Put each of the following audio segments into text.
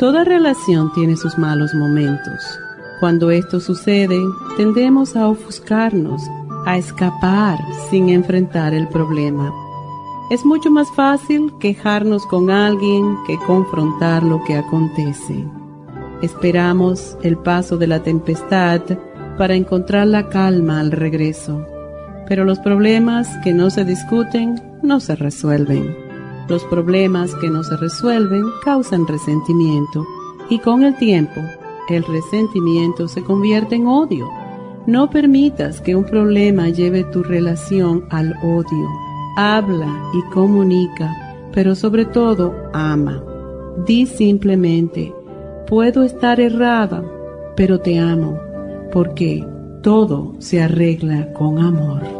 Toda relación tiene sus malos momentos. Cuando esto sucede, tendemos a ofuscarnos, a escapar sin enfrentar el problema. Es mucho más fácil quejarnos con alguien que confrontar lo que acontece. Esperamos el paso de la tempestad para encontrar la calma al regreso, pero los problemas que no se discuten no se resuelven. Los problemas que no se resuelven causan resentimiento y con el tiempo el resentimiento se convierte en odio. No permitas que un problema lleve tu relación al odio. Habla y comunica, pero sobre todo ama. Di simplemente, puedo estar errada, pero te amo, porque todo se arregla con amor.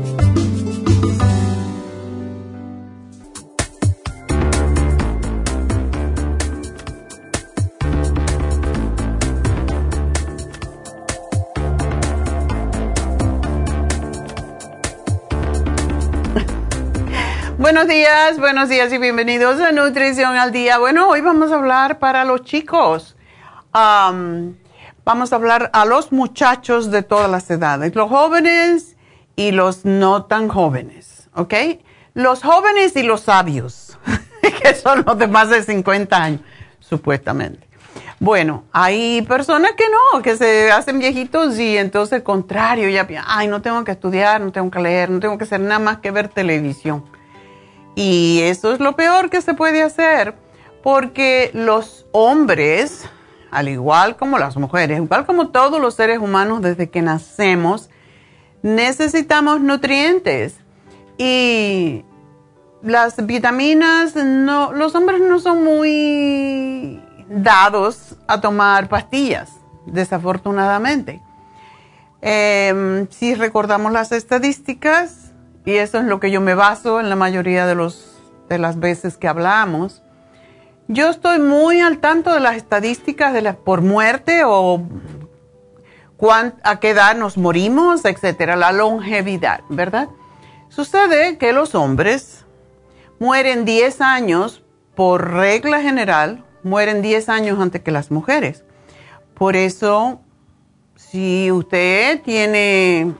Buenos días, buenos días y bienvenidos a Nutrición al Día. Bueno, hoy vamos a hablar para los chicos. vamos a hablar a los muchachos de todas las edades, los jóvenes y los no tan jóvenes, ¿ok? Los jóvenes y los sabios, que son los de más de 50 años, supuestamente. Bueno, hay personas que no, que se hacen viejitos y entonces al contrario, ya, ay, no tengo que estudiar, no tengo que leer, no tengo que hacer nada más que ver televisión. Y eso es lo peor que se puede hacer, porque los hombres, al igual como las mujeres, igual como todos los seres humanos desde que nacemos, necesitamos nutrientes. Y las vitaminas, no, los hombres no son muy dados a tomar pastillas, desafortunadamente. Em, si recordamos las estadísticas, y eso es lo que yo me baso en la mayoría de, los, de las veces que hablamos. Yo estoy muy al tanto de las estadísticas de por muerte o a qué edad nos morimos, etcétera, la longevidad, ¿verdad? Sucede que los hombres mueren 10 años, por regla general, mueren 10 años antes que las mujeres. Por eso, si usted tiene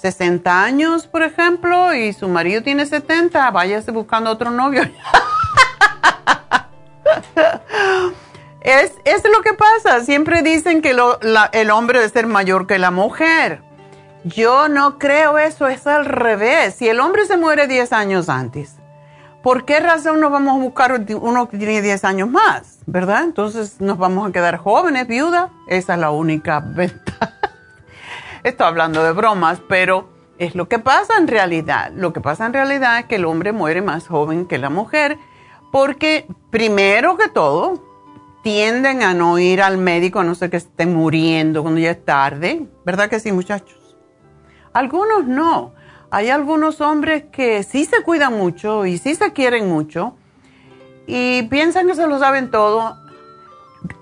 60 años, por ejemplo, y su marido tiene 70, váyase buscando otro novio. es, lo que pasa. Siempre dicen que el hombre debe ser mayor que la mujer. Yo no creo eso, es al revés. Si el hombre se muere 10 años antes, ¿por qué razón nos vamos a buscar uno que tiene 10 años más? ¿Verdad? Entonces nos vamos a quedar jóvenes, viuda. Esa es la única ventaja. Estoy hablando de bromas, pero es lo que pasa en realidad. Lo que pasa en realidad es que el hombre muere más joven que la mujer porque primero que todo tienden a no ir al médico a no ser que estén muriendo cuando ya es tarde. ¿Verdad que sí, muchachos? Algunos no. Hay algunos hombres que sí se cuidan mucho y sí se quieren mucho y piensan que se lo saben todo.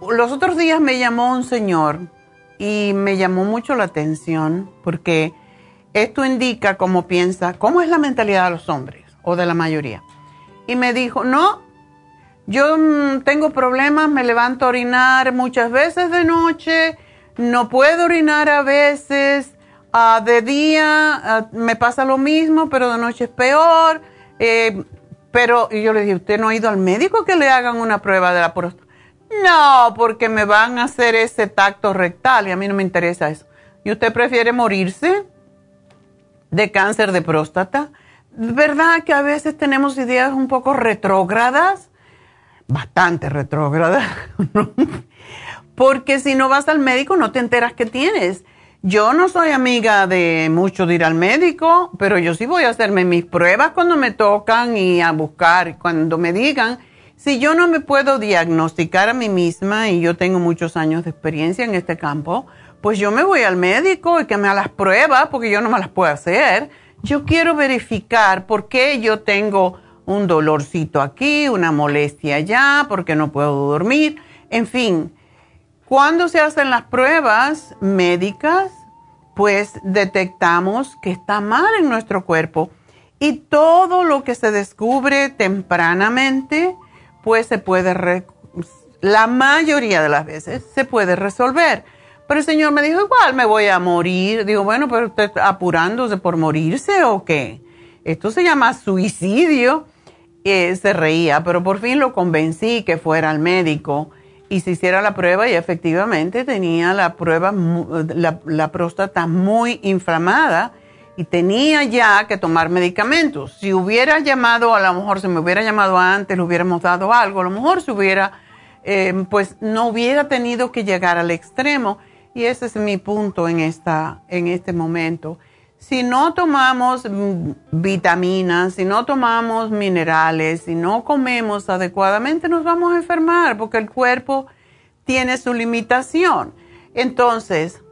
Los otros días me llamó un señor y me llamó mucho la atención porque esto indica cómo piensa, cómo es la mentalidad de los hombres o de la mayoría. Y me dijo, no, yo mm, tengo problemas, me levanto a orinar muchas veces de noche, no puedo orinar a veces, Ah, de día ah, me pasa lo mismo, pero de noche es peor. Eh, pero y yo le dije, ¿usted no ha ido al médico que le hagan una prueba de la próstata? No, porque me van a hacer ese tacto rectal y a mí no me interesa eso. ¿Y usted prefiere morirse de cáncer de próstata? ¿Verdad que a veces tenemos ideas un poco retrógradas? Bastante retrógradas. porque si no vas al médico no te enteras que tienes. Yo no soy amiga de mucho de ir al médico, pero yo sí voy a hacerme mis pruebas cuando me tocan y a buscar cuando me digan. Si yo no me puedo diagnosticar a mí misma y yo tengo muchos años de experiencia en este campo, pues yo me voy al médico y que me haga las pruebas porque yo no me las puedo hacer. Yo quiero verificar por qué yo tengo un dolorcito aquí, una molestia allá, porque no puedo dormir. En fin, cuando se hacen las pruebas médicas, pues detectamos que está mal en nuestro cuerpo y todo lo que se descubre tempranamente, pues se puede, la mayoría de las veces se puede resolver. Pero el Señor me dijo, igual me voy a morir. Digo, bueno, pero usted apurándose por morirse o qué? Esto se llama suicidio. Y se reía, pero por fin lo convencí que fuera al médico y se hiciera la prueba y efectivamente tenía la prueba, la, próstata muy inflamada y tenía ya que tomar medicamentos. Si hubiera llamado, a lo mejor si me hubiera llamado antes, le hubiéramos dado algo, a lo mejor se hubiera, eh, pues no hubiera tenido que llegar al extremo. Y ese es mi punto en, esta, en este momento. Si no tomamos mm, vitaminas, si no tomamos minerales, si no comemos adecuadamente, nos vamos a enfermar porque el cuerpo tiene su limitación. Entonces,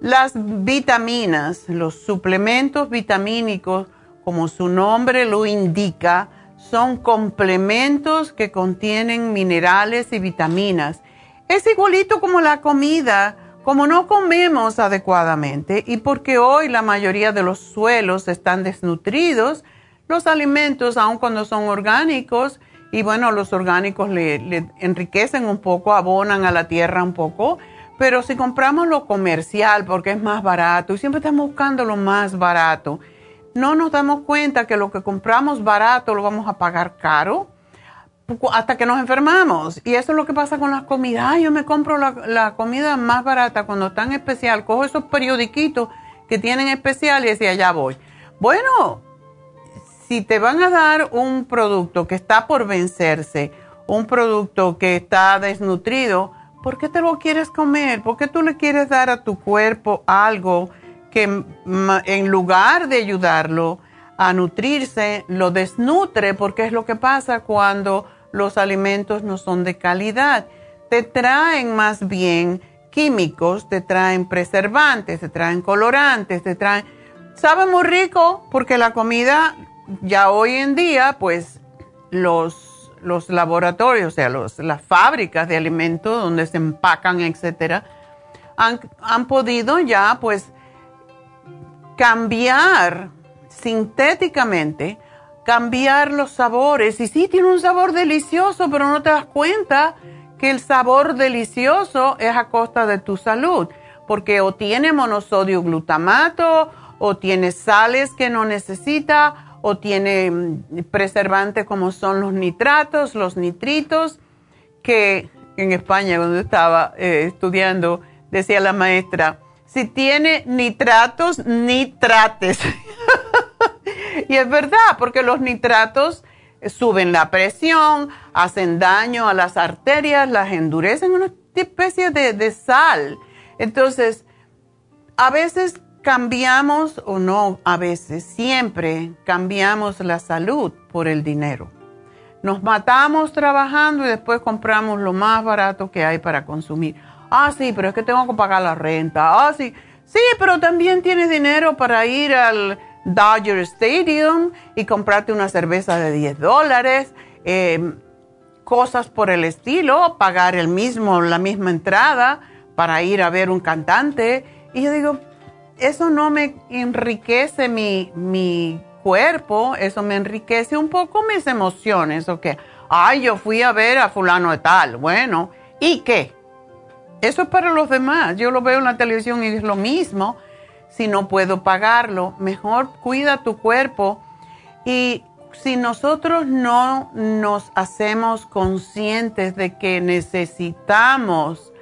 las vitaminas, los suplementos vitamínicos, como su nombre lo indica, son complementos que contienen minerales y vitaminas. Es igualito como la comida como no comemos adecuadamente y porque hoy la mayoría de los suelos están desnutridos, los alimentos, aun cuando son orgánicos, y bueno, los orgánicos le, enriquecen un poco, abonan a la tierra un poco, pero si compramos lo comercial porque es más barato y siempre estamos buscando lo más barato, no nos damos cuenta que lo que compramos barato lo vamos a pagar caro hasta que nos enfermamos. Y eso es lo que pasa con las comidas. yo me compro la, comida más barata cuando está en especial. Cojo esos periodiquitos que tienen especial y decía, allá voy. Bueno, si te van a dar un producto que está por vencerse, un producto que está desnutrido, ¿por qué te lo quieres comer? ¿Por qué tú le quieres dar a tu cuerpo algo que en lugar de ayudarlo a nutrirse, lo desnutre? Porque es lo que pasa cuando los alimentos no son de calidad. Te traen más bien químicos, te traen preservantes, te traen colorantes, te traen... Sabe muy rico porque la comida ya hoy en día, pues los, los laboratorios, o sea, los, las fábricas de alimentos donde se empacan, etcétera, han, han podido ya pues cambiar sintéticamente, cambiar los sabores. Y sí, tiene un sabor delicioso, pero no te das cuenta que el sabor delicioso es a costa de tu salud, porque o tiene monosodio glutamato, o tiene sales que no necesita, o tiene mm, preservantes como son los nitratos, los nitritos, que en España cuando estaba eh, estudiando decía la maestra, si tiene nitratos, nitrates. y es verdad, porque los nitratos suben la presión, hacen daño a las arterias, las endurecen, una especie de, de sal. Entonces, a veces cambiamos, o no, a veces, siempre cambiamos la salud por el dinero. Nos matamos trabajando y después compramos lo más barato que hay para consumir. Ah, sí, pero es que tengo que pagar la renta. Ah, sí. Sí, pero también tienes dinero para ir al Dodger Stadium y comprarte una cerveza de 10 dólares, em, cosas por el estilo, pagar el mismo, la misma entrada para ir a ver un cantante. Y yo digo, eso no me enriquece mi, mi cuerpo, eso me enriquece un poco mis emociones, ¿ok? Ay, yo fui a ver a fulano de tal, bueno, ¿y qué? Eso es para los demás. Yo lo veo en la televisión y es lo mismo. Si no puedo pagarlo, mejor cuida tu cuerpo. Y si nosotros no nos hacemos conscientes de que necesitamos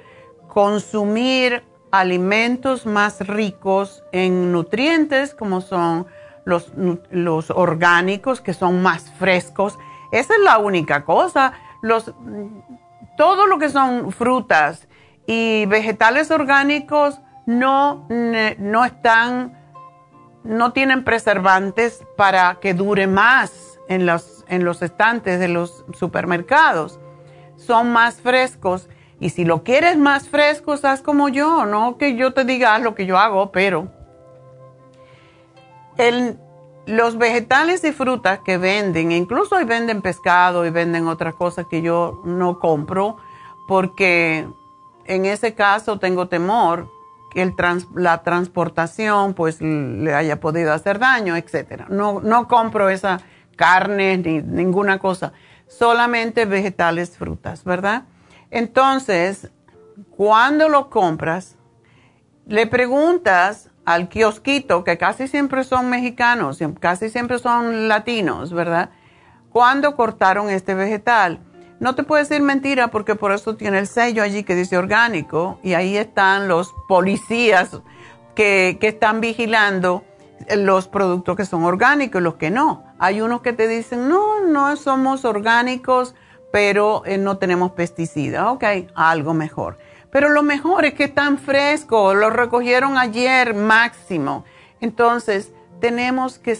consumir alimentos más ricos en nutrientes, como son los, los orgánicos, que son más frescos, esa es la única cosa. Los, todo lo que son frutas, y vegetales orgánicos no, no están, no tienen preservantes para que dure más en los, en los estantes de los supermercados. Son más frescos. Y si lo quieres más fresco, haz como yo, no que yo te diga lo que yo hago, pero los vegetales y frutas que venden, incluso hoy venden pescado y venden otras cosas que yo no compro, porque en ese caso tengo temor que el la transportación pues le haya podido hacer daño, etc. No, no compro esa carne ni ninguna cosa, solamente vegetales, frutas, ¿verdad? Entonces, cuando lo compras, le preguntas al kiosquito, que casi siempre son mexicanos, casi siempre son latinos, ¿verdad? ¿Cuándo cortaron este vegetal? No te puedo decir mentira porque por eso tiene el sello allí que dice orgánico y ahí están los policías que, están vigilando los productos que son orgánicos y los que no. Hay unos que te dicen, no, no somos orgánicos, pero eh, no tenemos pesticidas. Ok, algo mejor. Pero lo mejor es que están frescos, los recogieron ayer máximo. Entonces, tenemos que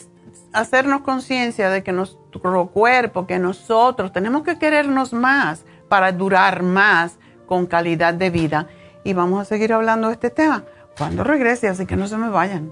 hacernos conciencia de que nuestro cuerpo, que nosotros tenemos que querernos más para durar más con calidad de vida. Y vamos a seguir hablando de este tema cuando regrese, así que no se me vayan.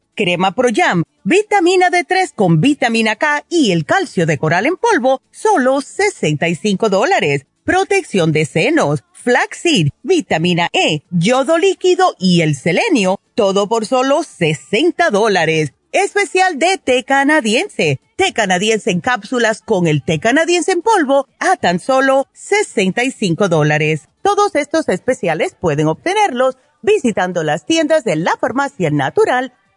crema Pro Jam, vitamina D3 con vitamina K y el calcio de coral en polvo, solo 65 dólares. Protección de senos, flaxseed, vitamina E, yodo líquido y el selenio, todo por solo 60 dólares. Especial de té canadiense, té canadiense en cápsulas con el té canadiense en polvo a tan solo 65 dólares. Todos estos especiales pueden obtenerlos visitando las tiendas de la farmacia natural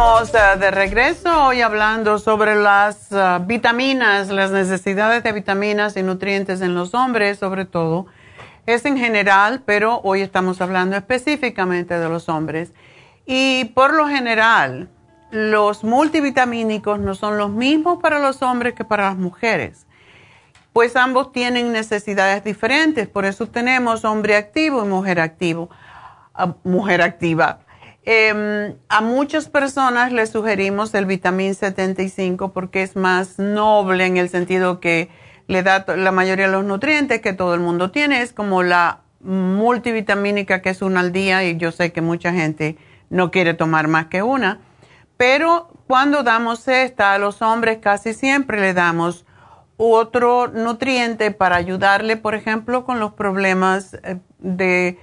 Estamos eh, de regreso hoy hablando sobre las eh, vitaminas, las necesidades de vitaminas y nutrientes en los hombres, sobre todo. Es en general, pero hoy estamos hablando específicamente de los hombres. Y por lo general, los multivitamínicos no son los mismos para los hombres que para las mujeres, pues ambos tienen necesidades diferentes. Por eso tenemos hombre activo y mujer activo, ah, mujer activa. Em, a muchas personas les sugerimos el vitamín 75 porque es más noble en el sentido que le da la mayoría de los nutrientes que todo el mundo tiene. Es como la multivitamínica que es una al día y yo sé que mucha gente no quiere tomar más que una. Pero cuando damos esta a los hombres casi siempre le damos otro nutriente para ayudarle, por ejemplo, con los problemas eh, de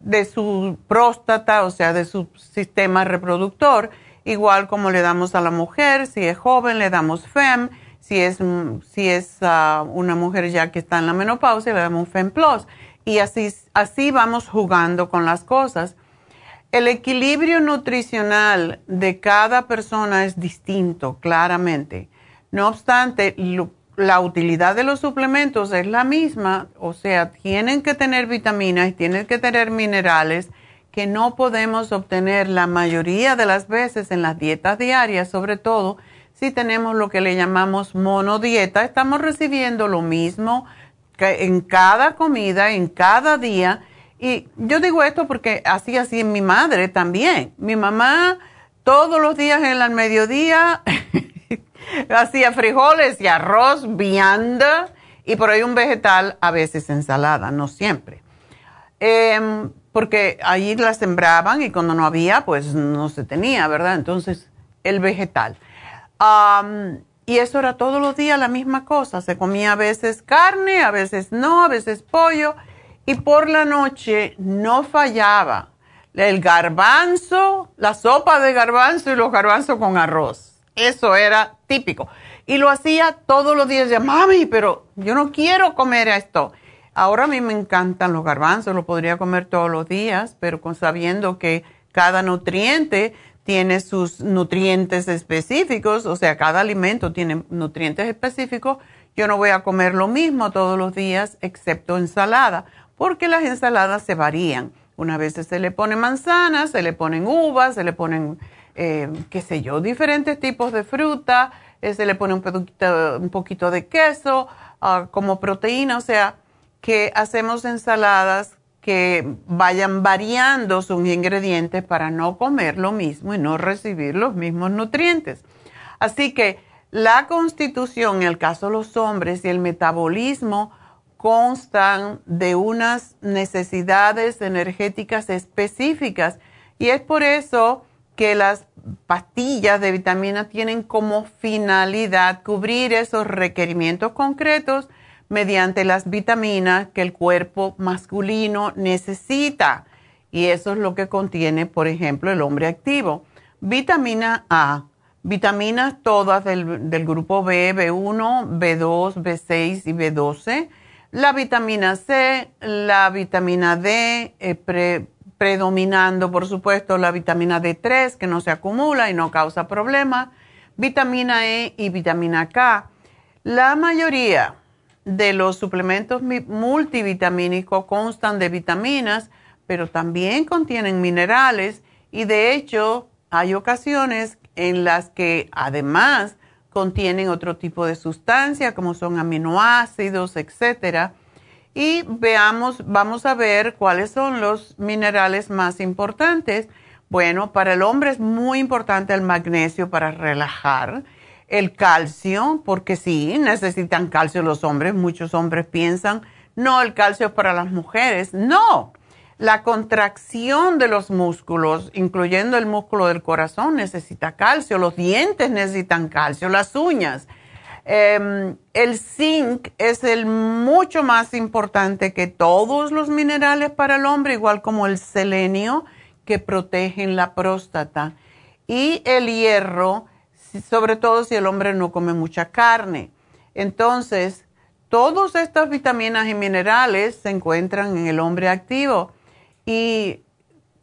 de su próstata, o sea, de su sistema reproductor, igual como le damos a la mujer, si es joven le damos FEM, si es, si es ah, una mujer ya que está en la menopausia le damos FEM Plus. Y así, así vamos jugando con las cosas. El equilibrio nutricional de cada persona es distinto, claramente. No obstante, la utilidad de los suplementos es la misma, o sea, tienen que tener vitaminas tienen que tener minerales que no podemos obtener la mayoría de las veces en las dietas diarias, sobre todo si tenemos lo que le llamamos monodieta, estamos recibiendo lo mismo en cada comida, en cada día. Y yo digo esto porque así así en mi madre también. Mi mamá todos los días en el mediodía Hacía frijoles y arroz, vianda y por ahí un vegetal, a veces ensalada, no siempre. Em, porque allí la sembraban y cuando no había, pues no se tenía, ¿verdad? Entonces, el vegetal. y eso era todos los días la misma cosa. Se comía a veces carne, a veces no, a veces pollo. Y por la noche no fallaba el garbanzo, la sopa de garbanzo y los garbanzos con arroz. Eso era típico. Y lo hacía todos los días. Ya, mami, pero yo no quiero comer esto. Ahora a mí me encantan los garbanzos, lo podría comer todos los días, pero con sabiendo que cada nutriente tiene sus nutrientes específicos, o sea, cada alimento tiene nutrientes específicos, yo no voy a comer lo mismo todos los días, excepto ensalada, porque las ensaladas se varían. Una vez se le pone manzanas, se le ponen uvas, se le ponen eh, qué sé yo, diferentes tipos de fruta, eh, se le pone un poquito, un poquito de queso ah, como proteína, o sea, que hacemos ensaladas que vayan variando sus ingredientes para no comer lo mismo y no recibir los mismos nutrientes. Así que La constitución, en el caso de los hombres, y el metabolismo constan de unas necesidades energéticas específicas y es por eso que las pastillas de vitamina tienen como finalidad cubrir esos requerimientos concretos mediante las vitaminas que el cuerpo masculino necesita. Y eso es lo que contiene, por ejemplo, el hombre activo. Vitamina A, vitaminas todas del, grupo B, B1, B2, B6 y B12. La vitamina C, la vitamina D, eh, predominando, por supuesto, la vitamina D3, que no se acumula y no causa problemas. Vitamina E y vitamina K. La mayoría de los suplementos multivitamínicos constan de vitaminas, pero también contienen minerales y de hecho hay ocasiones en las que además contienen otro tipo de sustancia como son aminoácidos, etcétera. Y veamos, vamos a ver cuáles son los minerales más importantes. Bueno, para el hombre es muy importante el magnesio para relajar el calcio, porque sí, necesitan calcio los hombres. Muchos hombres piensan, no, el calcio es para las mujeres. No, la contracción de los músculos, incluyendo el músculo del corazón, necesita calcio. Los dientes necesitan calcio, las uñas. Em, el zinc es el mucho más importante que todos los minerales para el hombre, igual como el selenio, que protegen la próstata. Y el hierro sobre todo si el hombre no come mucha carne. Entonces, todas estas vitaminas y minerales se encuentran en el hombre activo y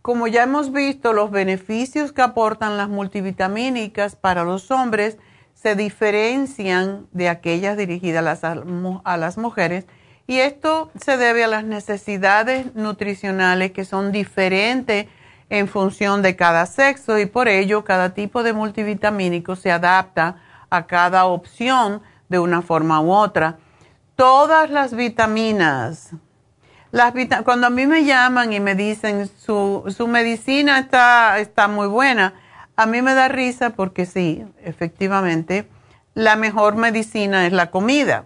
como ya hemos visto, los beneficios que aportan las multivitamínicas para los hombres se diferencian de aquellas dirigidas a las, a las mujeres y esto se debe a las necesidades nutricionales que son diferentes en función de cada sexo y por ello cada tipo de multivitamínico se adapta a cada opción de una forma u otra. Todas las vitaminas, las cuando a mí me llaman y me dicen su, su medicina está, está muy buena, a mí me da risa porque sí, efectivamente, la mejor medicina es la comida.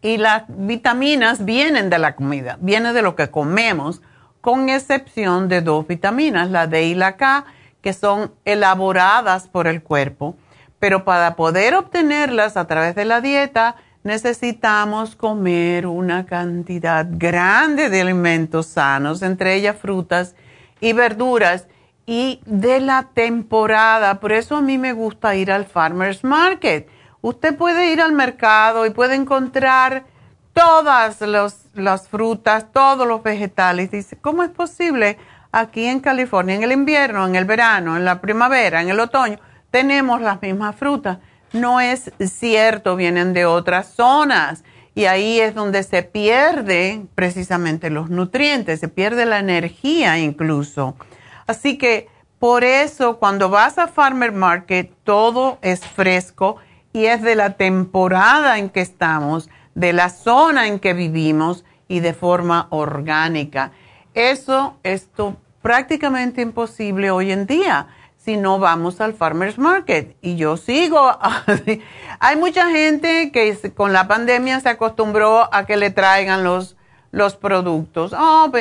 Y las vitaminas vienen de la comida, vienen de lo que comemos con excepción de dos vitaminas, la D y la K, que son elaboradas por el cuerpo. Pero para poder obtenerlas a través de la dieta, necesitamos comer una cantidad grande de alimentos sanos, entre ellas frutas y verduras, y de la temporada. Por eso a mí me gusta ir al Farmer's Market. Usted puede ir al mercado y puede encontrar todas las frutas, todos los vegetales. Dice, ¿cómo es posible aquí en California, en el invierno, en el verano, en la primavera, en el otoño, tenemos las mismas frutas? No es cierto, vienen de otras zonas y ahí es donde se pierde precisamente los nutrientes, se pierde la energía incluso. Así que por eso cuando vas a Farmer Market todo es fresco y es de la temporada en que estamos de la zona en que vivimos y de forma orgánica. Eso es prácticamente imposible hoy en día si no vamos al farmers market. Y yo sigo. Hay mucha gente que con la pandemia se acostumbró a que le traigan los, los productos. Oh,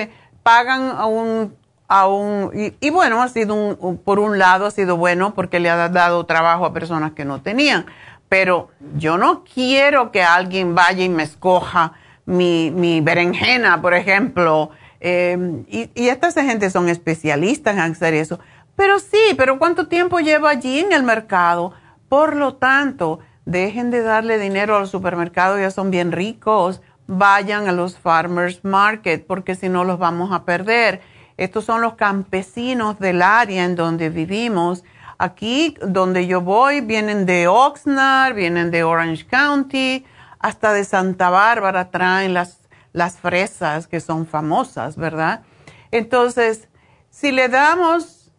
pagan a un... A un y, bueno, ha sido un, por un lado ha sido bueno porque le ha dado trabajo a personas que no tenían pero yo no quiero que alguien vaya y me escoja mi, berenjena, por ejemplo. Em, y, y estas gente son especialistas en hacer eso. Pero sí, pero ¿cuánto tiempo lleva allí en el mercado? Por lo tanto, dejen de darle dinero a los supermercados, ya son bien ricos. Vayan a los farmers market porque si no los vamos a perder. Estos son los campesinos del área en donde vivimos Aquí donde yo voy vienen de Oxnard, vienen de Orange County, hasta de Santa Bárbara traen las, las fresas que son famosas, ¿verdad? Entonces, si le damos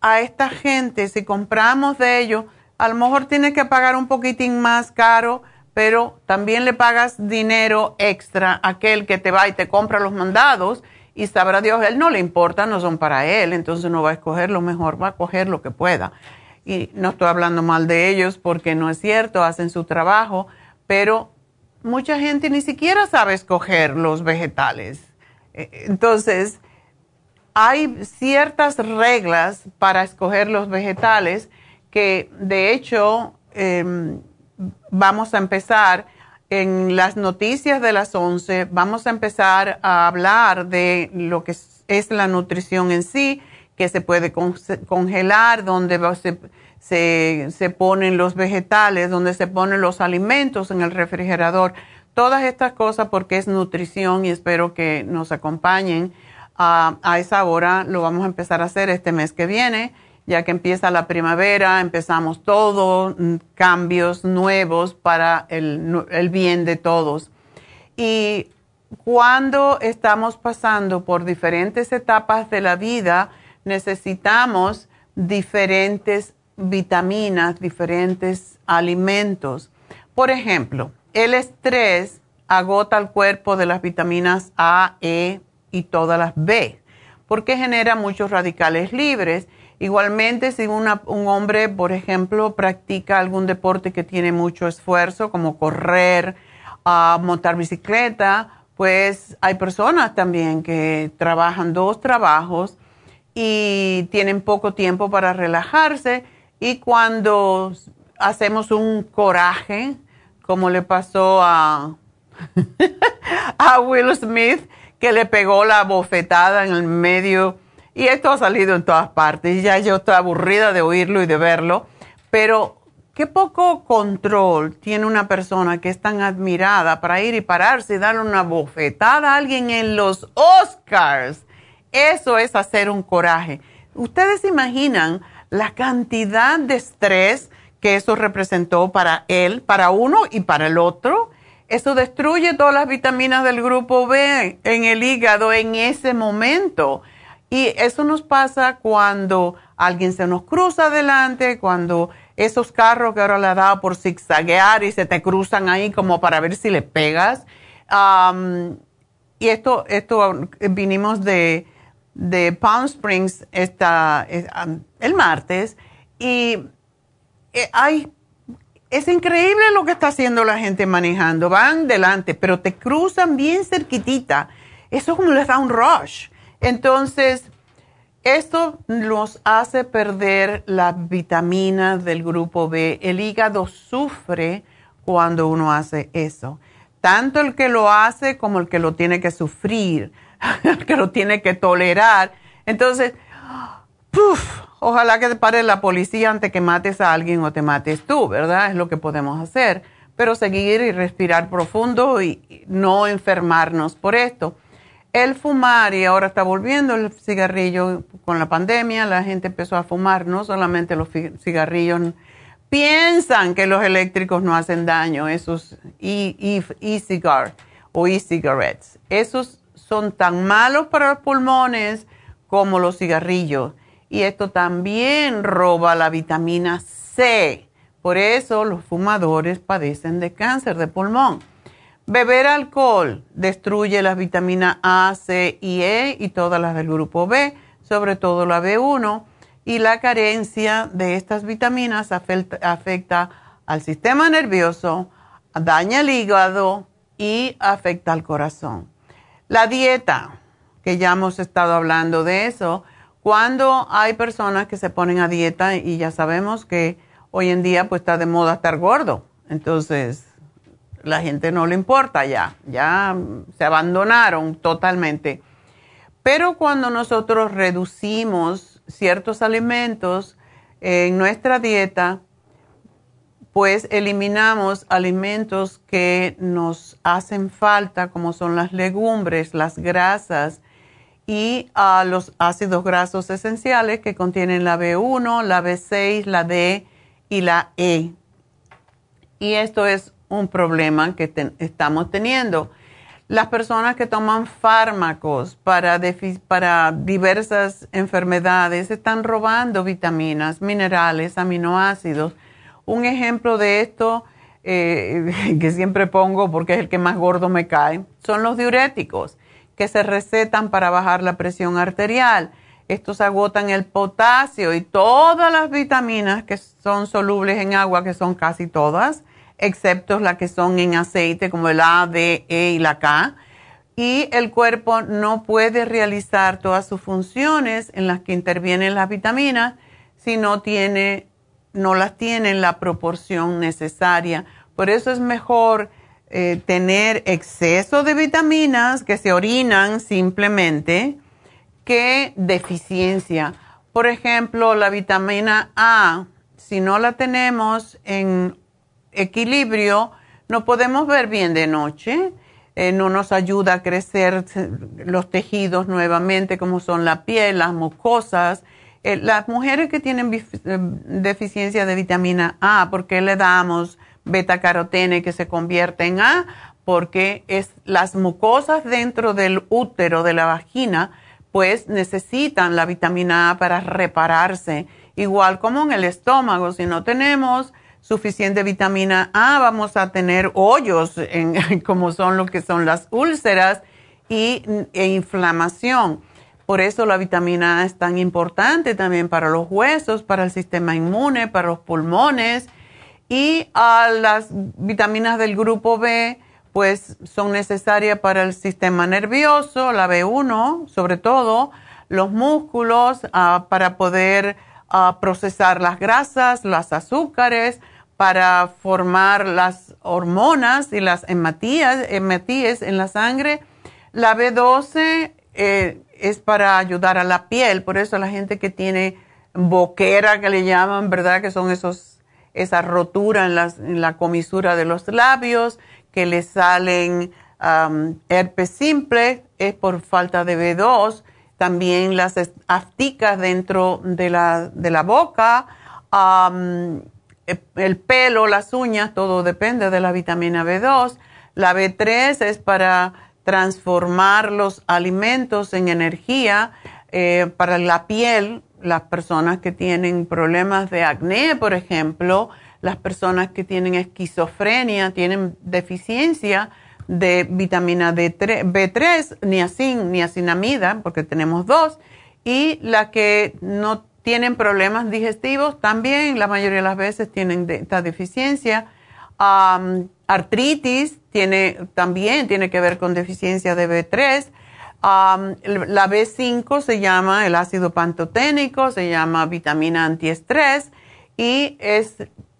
a esta gente, si compramos de ellos, a lo mejor tienes que pagar un poquitín más caro, pero también le pagas dinero extra a aquel que te va y te compra los mandados y sabrá Dios, él no le importa, no son para él, entonces no va a escoger lo mejor, va a coger lo que pueda. y no estoy hablando mal de ellos porque no es cierto, hacen su trabajo, pero mucha gente ni siquiera sabe escoger los vegetales. Eh, entonces, hay ciertas reglas para escoger los vegetales que de hecho em, vamos a empezar en las noticias de las 11, vamos a empezar a hablar de lo que es la nutrición en sí, que se puede congelar, donde se, se, ponen los vegetales, donde se ponen los alimentos en el refrigerador. Todas estas cosas porque es nutrición y espero que nos acompañen a, a esa hora. Lo vamos a empezar a hacer este mes que viene, ya que empieza la primavera, empezamos todos mm, cambios nuevos para el, el bien de todos. Y cuando estamos pasando por diferentes etapas de la vida, necesitamos diferentes vitaminas, diferentes alimentos. Por ejemplo, el estrés agota el cuerpo de las vitaminas A, E y todas las B, porque genera muchos radicales libres. Igualmente, si un hombre, por ejemplo, practica algún deporte que tiene mucho esfuerzo, como correr, uh, montar bicicleta, pues hay personas también que trabajan dos trabajos y tienen poco tiempo para relajarse. Y cuando hacemos un coraje, como le pasó a, a Will Smith, que le pegó la bofetada en el medio, y esto ha salido en todas partes, y ya yo estoy aburrida de oírlo y de verlo, pero qué poco control tiene una persona que es tan admirada para ir y pararse y darle una bofetada a alguien en los Oscars eso es hacer un coraje. Ustedes imaginan la cantidad de estrés que eso representó para él, para uno y para el otro. Eso destruye todas las vitaminas del grupo B en el hígado en ese momento. Y eso nos pasa cuando alguien se nos cruza adelante, cuando esos carros que ahora le ha dado por zigzaguear y se te cruzan ahí como para ver si le pegas. y esto, esto vinimos de, de Palm Springs esta, el martes y eh, hay, es increíble lo que está haciendo la gente manejando. Van delante, pero te cruzan bien cerquitita. Eso como les da un rush. Entonces, esto nos hace perder las vitaminas del grupo B. El hígado sufre cuando uno hace eso. Tanto el que lo hace como el que lo tiene que sufrir que lo tiene que tolerar. Entonces, ojalá que te pare la policía antes que mates a alguien o te mates tú, ¿verdad? Es lo que podemos hacer. Pero seguir y respirar profundo y no enfermarnos por esto. El fumar, y ahora está volviendo el cigarrillo con la pandemia, la gente empezó a fumar, no solamente los cigarrillos. Piensan que los eléctricos no hacen daño, esos e-cigar o e-cigarettes. Esos son tan malos para los pulmones como los cigarrillos. Y esto también roba la vitamina C. Por eso los fumadores padecen de cáncer de pulmón. Beber alcohol destruye las vitaminas A, C y E y todas las del grupo B, sobre todo la B1. Y la carencia de estas vitaminas afecta, afecta al sistema nervioso, daña el hígado y afecta al corazón. La dieta, que ya hemos estado hablando de eso, cuando hay personas que se ponen a dieta y ya sabemos que hoy en día pues está de moda estar gordo, entonces la gente no le importa ya, ya se abandonaron totalmente. Pero cuando nosotros reducimos ciertos alimentos en nuestra dieta, pues eliminamos alimentos que nos hacen falta, como son las legumbres, las grasas y ah, los ácidos grasos esenciales que contienen la B1, la B6, la D y la E. Y esto es un problema que estamos teniendo. Las personas que toman fármacos para, diversas enfermedades están robando vitaminas, minerales, aminoácidos un ejemplo de esto eh, que siempre pongo porque es el que más gordo me cae, son los diuréticos que se recetan para bajar la presión arterial. estos agotan el potasio y todas las vitaminas que son solubles en agua, que son casi todas, excepto las que son en aceite, como el A, D, E y la K. Y el cuerpo no puede realizar todas sus funciones en las que intervienen las vitaminas si no tiene, no las tiene en la proporción necesaria. Por eso es mejor eh, tener exceso de vitaminas que se orinan simplemente que deficiencia. Por ejemplo, la vitamina A, si no la tenemos en equilibrio, no podemos ver bien de noche, eh, no nos ayuda a crecer los tejidos nuevamente, como son la piel, las mucosas. Eh, las mujeres que tienen eh, deficiencia de vitamina A, ¿por qué le damos beta carotene que se convierte en A? Porque es las mucosas dentro del útero de la vagina pues necesitan la vitamina A para repararse. Igual como en el estómago, si no tenemos suficiente vitamina A, vamos a tener hoyos, en, como son lo que son las úlceras y, e inflamación. Por eso la vitamina A es tan importante también para los huesos, para el sistema inmune, para los pulmones. Y a las vitaminas del grupo B, pues son necesarias para el sistema nervioso, la B1 sobre todo, los músculos, ah, para poder ah, procesar las grasas, los azúcares, para formar las hormonas y las hematías, hematíes en la sangre. La B12 eh, es para ayudar a la piel, por eso la gente que tiene boquera, que le llaman, ¿verdad? Que son esos, esa rotura en, la comisura de los labios, que le salen herpes simple, es por falta de B2, también las afticas dentro de la, de la boca, el pelo, las uñas, todo depende de la vitamina B2. La B3 es para transformar los alimentos en energía eh, para la piel, las personas que tienen problemas de acné, por ejemplo, las personas que tienen esquizofrenia, tienen deficiencia de vitamina D3, B3, niacin, niacinamida, porque tenemos dos, y las que no tienen problemas digestivos también, la mayoría de las veces tienen esta deficiencia. artritis tiene, también tiene que ver con deficiencia de B3. la B5 se llama el ácido pantoténico, se llama vitamina antiestrés y es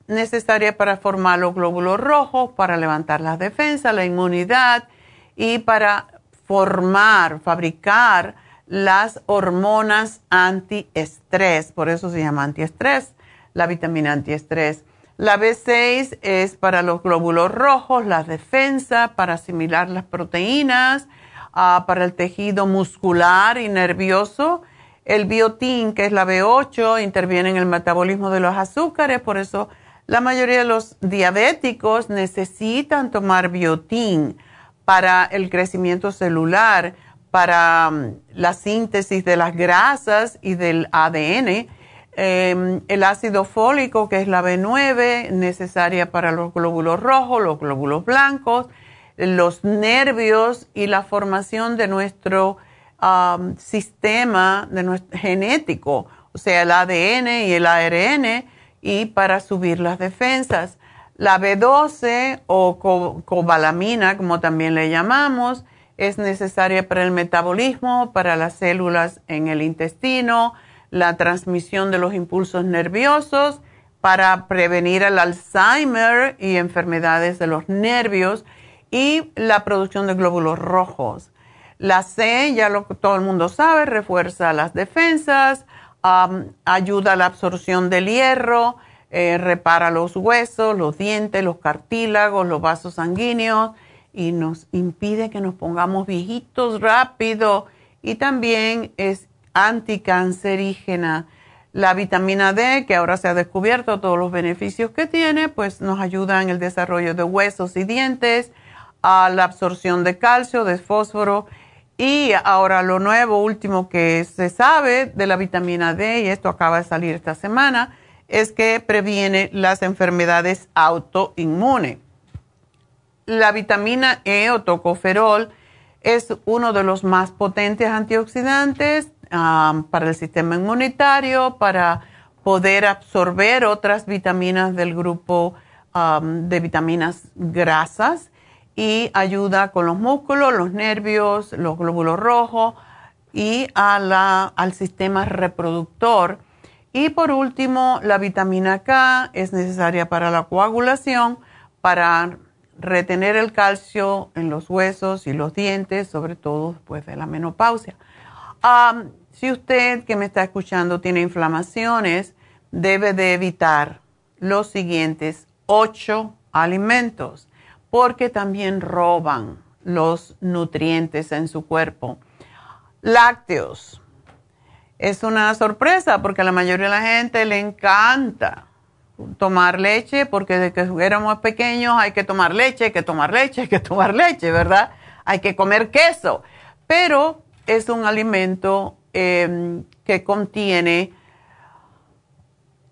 necesaria para formar los glóbulos rojos, para levantar las defensas, la inmunidad y para formar, fabricar las hormonas antiestrés. Por eso se llama antiestrés, la vitamina antiestrés. La B6 es para los glóbulos rojos, la defensa, para asimilar las proteínas, ah, para el tejido muscular y nervioso. El biotín, que es la B8, interviene en el metabolismo de los azúcares, por eso la mayoría de los diabéticos necesitan tomar biotín para el crecimiento celular, para um, la síntesis de las grasas y del ADN. Em, el ácido fólico, que es la B9, necesaria para los glóbulos rojos, los glóbulos blancos, los nervios y la formación de nuestro sistema de nuestro, genético, o sea, el ADN y el ARN y para subir las defensas. La B12 o cobalamina, como también le llamamos, es necesaria para el metabolismo, para las células en el intestino, la transmisión de los impulsos nerviosos, para prevenir el Alzheimer y enfermedades de los nervios y la producción de glóbulos rojos. La C, ya lo que todo el mundo sabe, refuerza las defensas, ayuda a la absorción del hierro, eh, repara los huesos, los dientes, los cartílagos, los vasos sanguíneos y nos impide que nos pongamos viejitos rápido y también es anticancerígena. La vitamina D, que ahora se ha descubierto todos los beneficios que tiene, pues nos ayuda en el desarrollo de huesos y dientes, a la absorción de calcio, de fósforo y ahora lo nuevo, último que se sabe de la vitamina D, y esto acaba de salir esta semana, es que previene las enfermedades autoinmunes. La vitamina E o tocoferol es uno de los más potentes antioxidantes, para el sistema inmunitario, para poder absorber otras vitaminas del grupo de vitaminas grasas y ayuda con los músculos, los nervios, los glóbulos rojos y a la, al sistema reproductor. Y por último, la vitamina K es necesaria para la coagulación, para retener el calcio en los huesos y los dientes, sobre todo después de la menopausia. si usted que me está escuchando tiene inflamaciones, debe de evitar los siguientes ocho alimentos, porque también roban los nutrientes en su cuerpo. Lácteos. Es una sorpresa porque a la mayoría de la gente le encanta tomar leche porque desde que éramos pequeños hay que tomar leche, hay que tomar leche, hay que tomar leche, ¿verdad? Hay que comer queso. Pero es un alimento em, que contiene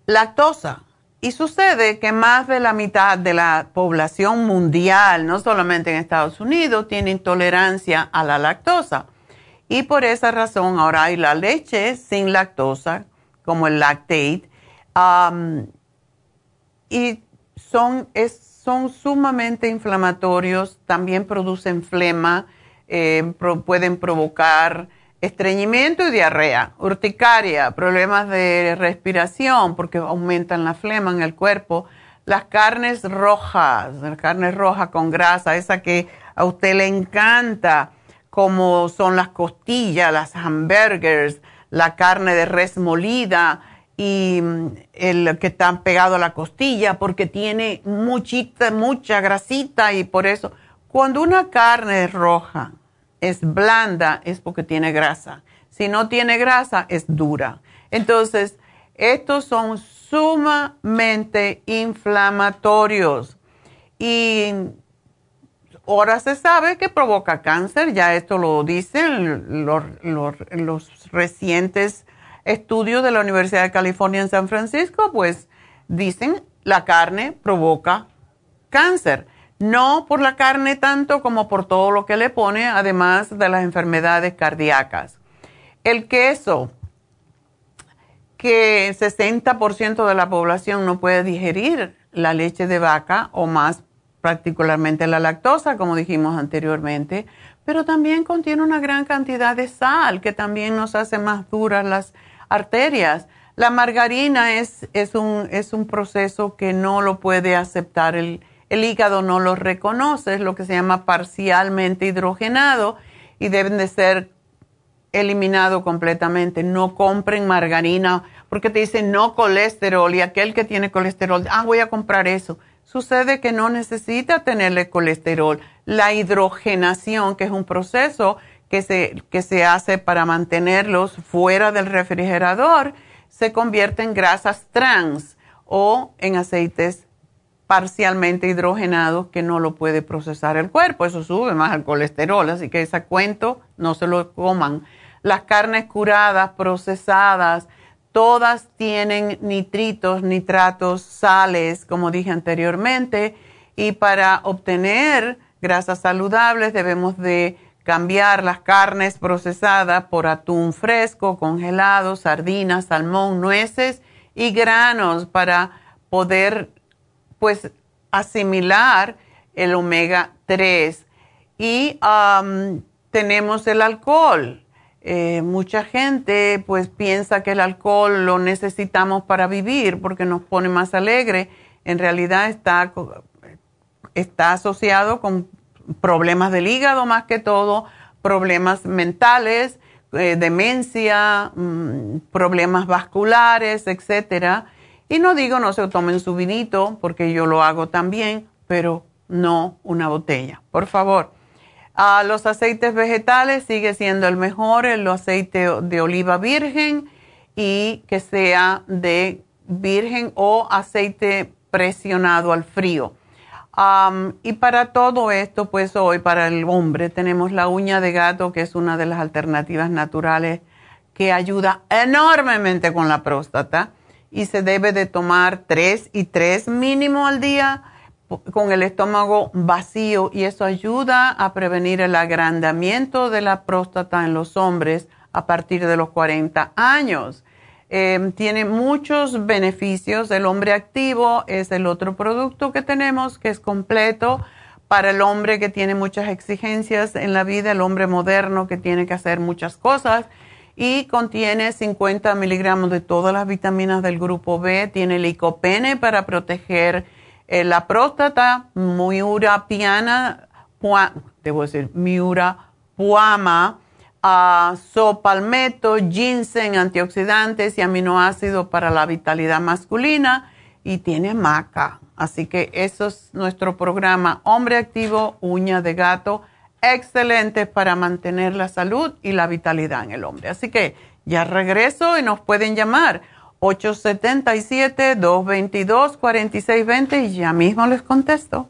lactosa. Y sucede que más de la mitad de la población mundial, no solamente en Estados Unidos, tiene intolerancia a la lactosa. Y por esa razón ahora hay la leche sin lactosa, como el lactate, y son, son sumamente inflamatorios, también producen flema, eh, pueden provocar estreñimiento y diarrea, urticaria, problemas de respiración porque aumentan la flema en el cuerpo, las carnes rojas, las carnes rojas con grasa, esa que a usted le encanta, como son las costillas, las hamburgers, la carne de res molida y mm, el que está pegado a la costilla porque tiene muchita, mucha grasita y por eso, cuando una carne roja, es blanda es porque tiene grasa. Si no tiene grasa es dura. Entonces, estos son sumamente inflamatorios y ahora se sabe que provoca cáncer, ya esto lo dicen los, los recientes estudios de la Universidad de California en San Francisco, pues dicen la carne provoca cáncer no por la carne tanto como por todo lo que le pone, además de las enfermedades cardíacas. El queso, que 60% de la población no puede digerir la leche de vaca o más particularmente la lactosa, como dijimos anteriormente, pero también contiene una gran cantidad de sal que también nos hace más duras las arterias. La margarina es, es, un, es un proceso que no lo puede aceptar el, el hígado no lo reconoce, es lo que se llama parcialmente hidrogenado y deben de ser eliminado completamente. No compren margarina porque te dicen no colesterol y aquel que tiene colesterol, ah, voy a comprar eso. Sucede que no necesita tenerle colesterol. La hidrogenación, que es un proceso que se, que se hace para mantenerlos fuera del refrigerador, se convierte en grasas trans o en aceites parcialmente hidrogenado que no lo puede procesar el cuerpo. Eso sube más el colesterol, así que ese cuento no se lo coman. Las carnes curadas, procesadas, todas tienen nitritos, nitratos, sales, como dije anteriormente, y para obtener grasas saludables debemos de cambiar las carnes procesadas por atún fresco, congelado, sardinas, salmón, nueces y granos para poder pues asimilar el omega 3. Y tenemos el alcohol. Eh, mucha gente pues piensa que el alcohol lo necesitamos para vivir porque nos pone más alegre. En realidad está, está asociado con problemas del hígado más que todo, problemas mentales, eh, demencia, mm, problemas vasculares, etcétera y no digo no se tomen su vinito, porque yo lo hago también, pero no una botella, por favor. Ah, los aceites vegetales sigue siendo el mejor, el aceite de oliva virgen y que sea de virgen o aceite presionado al frío. Y para todo esto, pues hoy para el hombre tenemos la uña de gato, que es una de las alternativas naturales que ayuda enormemente con la próstata y se debe de tomar tres y tres mínimo al día con el estómago vacío y eso ayuda a prevenir el agrandamiento de la próstata en los hombres a partir de los 40 años. Em, tiene muchos beneficios. El hombre activo es el otro producto que tenemos que es completo para el hombre que tiene muchas exigencias en la vida, el hombre moderno que tiene que hacer muchas cosas y contiene 50 miligramos de todas las vitaminas del grupo B, tiene licopene para proteger eh, la próstata, miura piana, debo decir, miura puama, uh, sopalmeto, ginseng, antioxidantes y aminoácidos para la vitalidad masculina y tiene maca. Así que eso es nuestro programa Hombre Activo, Uña de Gato, excelente para mantener la salud y la vitalidad en el hombre. Así que ya regreso y nos pueden llamar 877-222-4620 y ya mismo les contesto.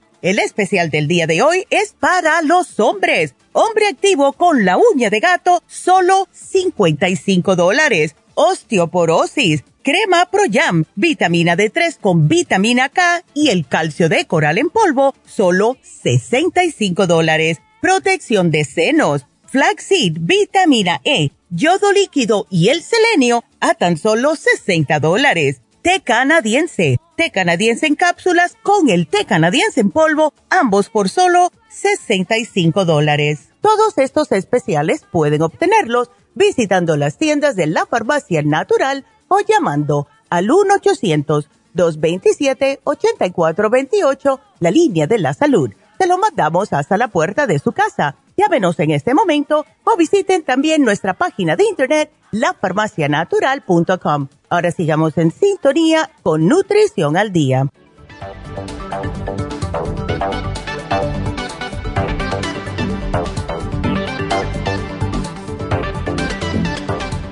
El especial del día de hoy es para los hombres. Hombre activo con la uña de gato, solo 55 dólares. Osteoporosis, crema Pro Jam, vitamina D3 con vitamina K y el calcio de coral en polvo, solo 65 dólares. Protección de senos, flaxseed, vitamina E, yodo líquido y el selenio a tan solo 60 dólares té canadiense, té canadiense en cápsulas con el té canadiense en polvo, ambos por solo 65 dólares. Todos estos especiales pueden obtenerlos visitando las tiendas de la farmacia natural o llamando al 1-800-227-8428, la línea de la salud. Se lo mandamos hasta la puerta de su casa. Llámenos en este momento o visiten también nuestra página de internet lafarmacianatural.com. Ahora sigamos en sintonía con Nutrición al Día.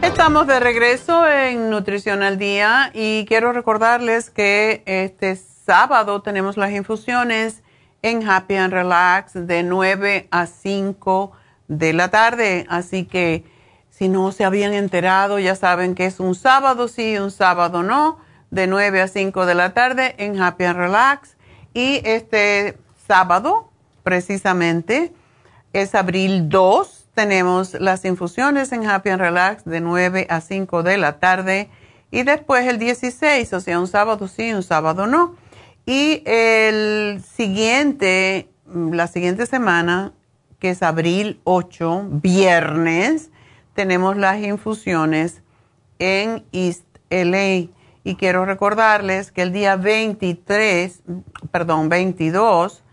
Estamos de regreso en Nutrición al Día y quiero recordarles que este sábado tenemos las infusiones en Happy and Relax de 9 a 5 de la tarde, así que si no se habían enterado, ya saben que es un sábado sí, un sábado no, de 9 a 5 de la tarde en Happy and Relax. Y este sábado, precisamente, es abril 2, tenemos las infusiones en Happy and Relax de 9 a 5 de la tarde. Y después el 16, o sea, un sábado sí, un sábado no. Y el siguiente, la siguiente semana, que es abril 8, viernes, tenemos las infusiones en East LA. Y quiero recordarles que el día 23, perdón, 22,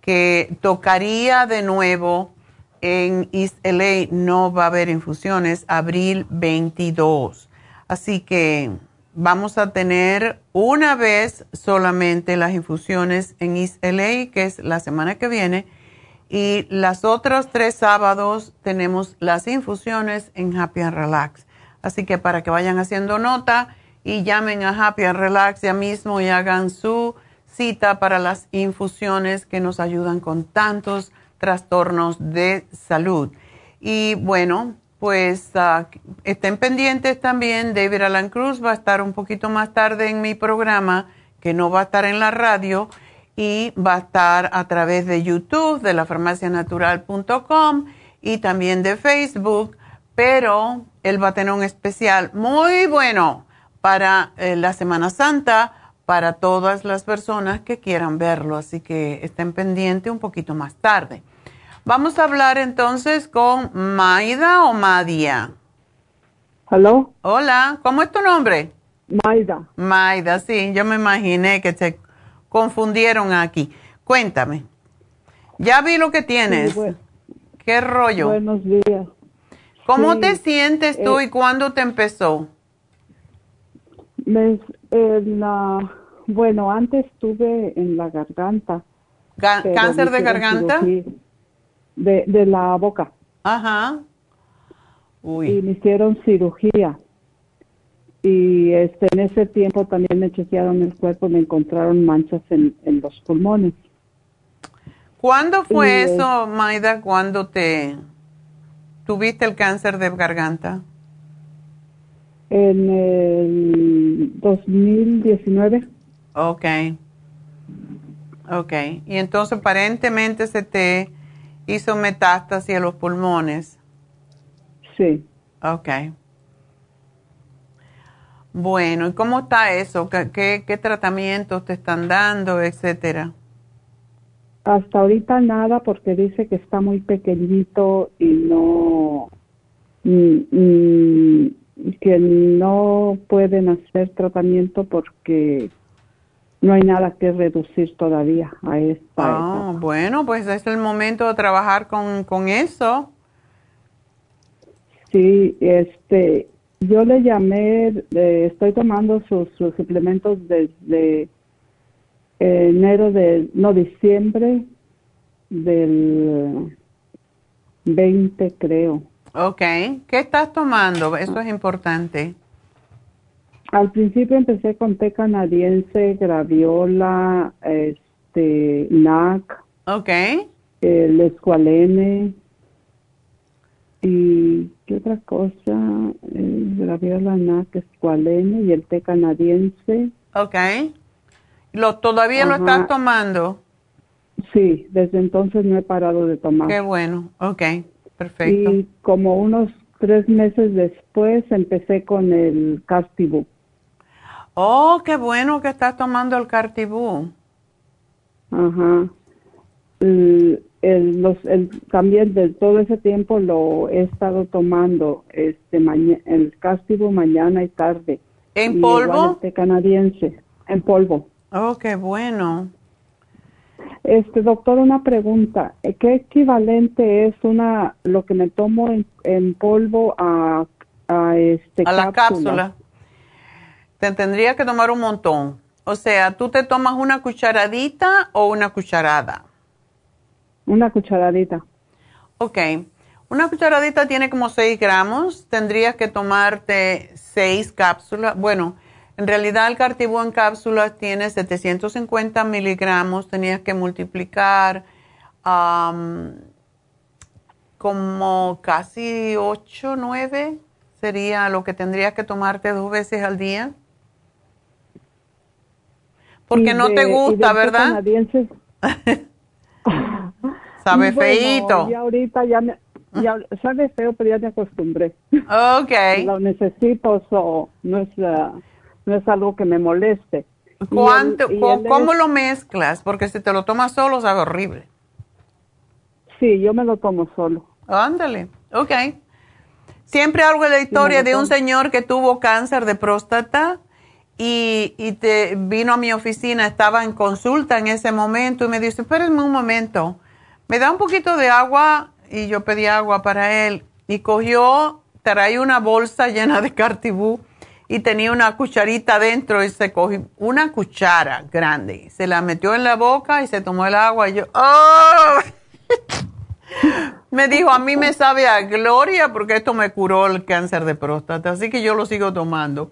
que tocaría de nuevo en East LA no va a haber infusiones, abril 22. Así que vamos a tener una vez solamente las infusiones en East LA, que es la semana que viene, y las otras tres sábados tenemos las infusiones en Happy and Relax. Así que para que vayan haciendo nota y llamen a Happy and Relax ya mismo y hagan su cita para las infusiones que nos ayudan con tantos trastornos de salud. Y bueno, pues uh, estén pendientes también. David Alan Cruz va a estar un poquito más tarde en mi programa, que no va a estar en la radio, y va a estar a través de YouTube, de la farmacianatural.com y también de Facebook, pero él va a tener un especial muy bueno para eh, la Semana Santa para todas las personas que quieran verlo, así que estén pendientes un poquito más tarde. Vamos a hablar entonces con Maida o Madia. ¿Hello? Hola, ¿cómo es tu nombre? Maida. Maida, sí, yo me imaginé que se confundieron aquí. Cuéntame. Ya vi lo que tienes. Sí, bueno. ¿Qué rollo? Buenos días. ¿Cómo Sí, te sientes tú eh, y cuándo te empezó? Me- en la- bueno, antes estuve en la garganta. Ga- ¿Cáncer de garganta? cirugía De, de la boca. Ajá. Y Uy. me hicieron cirugía. Y este, en ese tiempo también me chequearon el cuerpo, me encontraron manchas en, en los pulmones. ¿Cuándo fue y, eh, eso, Maida, cuando te tuviste el cáncer de garganta? En el 2019, Ok. Ok. Y entonces aparentemente se te hizo metástasis a los pulmones. sí. Ok. Bueno, ¿y cómo está eso? ¿Qué, qué, qué tratamientos te están dando, etcétera? Hasta ahorita nada porque dice que está muy pequeñito y no mm, mm, que no pueden hacer tratamiento porque no hay nada que reducir todavía a esta Ah, etapa. bueno, pues es el momento de trabajar con, con eso. Sí, este, yo le llamé, eh, estoy tomando sus, sus suplementos desde enero de, no, diciembre del 20 creo. Ok. ¿Qué estás tomando? Eso es importante. Al principio empecé con té canadiense, graviola, este, NAC, Ok. el escualene y qué otra cosa, el graviola, NAC, escualene y el té canadiense. Ok. ¿Lo, ¿Todavía lo Ajá. estás tomando? Sí, desde entonces no he parado de tomar. Qué bueno. Ok. Perfecto. Y como unos tres meses después empecé con el Castibu. Oh, qué bueno que estás tomando el Cartibú. Ajá. El, el- los, el, también de todo ese tiempo lo he estado tomando, este, maña- el Castibu mañana y tarde. ¿En Y polvo? té canadiense, en polvo. Oh, qué bueno. Este, doctor, una pregunta. ¿Qué equivalente es una, lo que me tomo en, en polvo a, a este A la cápsula. Te tendría que tomar un montón. O sea, ¿tú te tomas una cucharadita o una cucharada? Una cucharadita. Ok. Una cucharadita tiene como 6 gramos. Tendrías que tomarte 6 cápsulas. Bueno, en realidad el cartibú en cápsulas tiene 750 miligramos. Tenías que multiplicar como casi 8, 9 sería lo que tendrías que tomarte dos veces al día. Porque Y no te y gusta, té ¿verdad? canadiense, Sabe Bueno, feíto. Ya ahorita ya me, ya, sabe feo, pero ya me acostumbré. Ok. Lo necesito, so, no es, ah, no es algo que me moleste. Y ¿Cuánto, y ¿Cómo es- lo mezclas? Porque si te lo tomas solo sabe horrible. Sí, yo me lo tomo solo. Ándale, ok. Siempre hablo de la historia de un señor que tuvo cáncer de próstata y, te vino a mi oficina, estaba en consulta en ese momento y me dice, espérenme un momento, me da un poquito de agua y yo pedí agua para él y cogió, traía una bolsa llena de cartibú y tenía una cucharita dentro y se cogió una cuchara grande, se la metió en la boca y se tomó el agua y yo, ¡oh! me dijo, a mí me sabe a gloria porque esto me curó el cáncer de próstata, así que yo lo sigo tomando.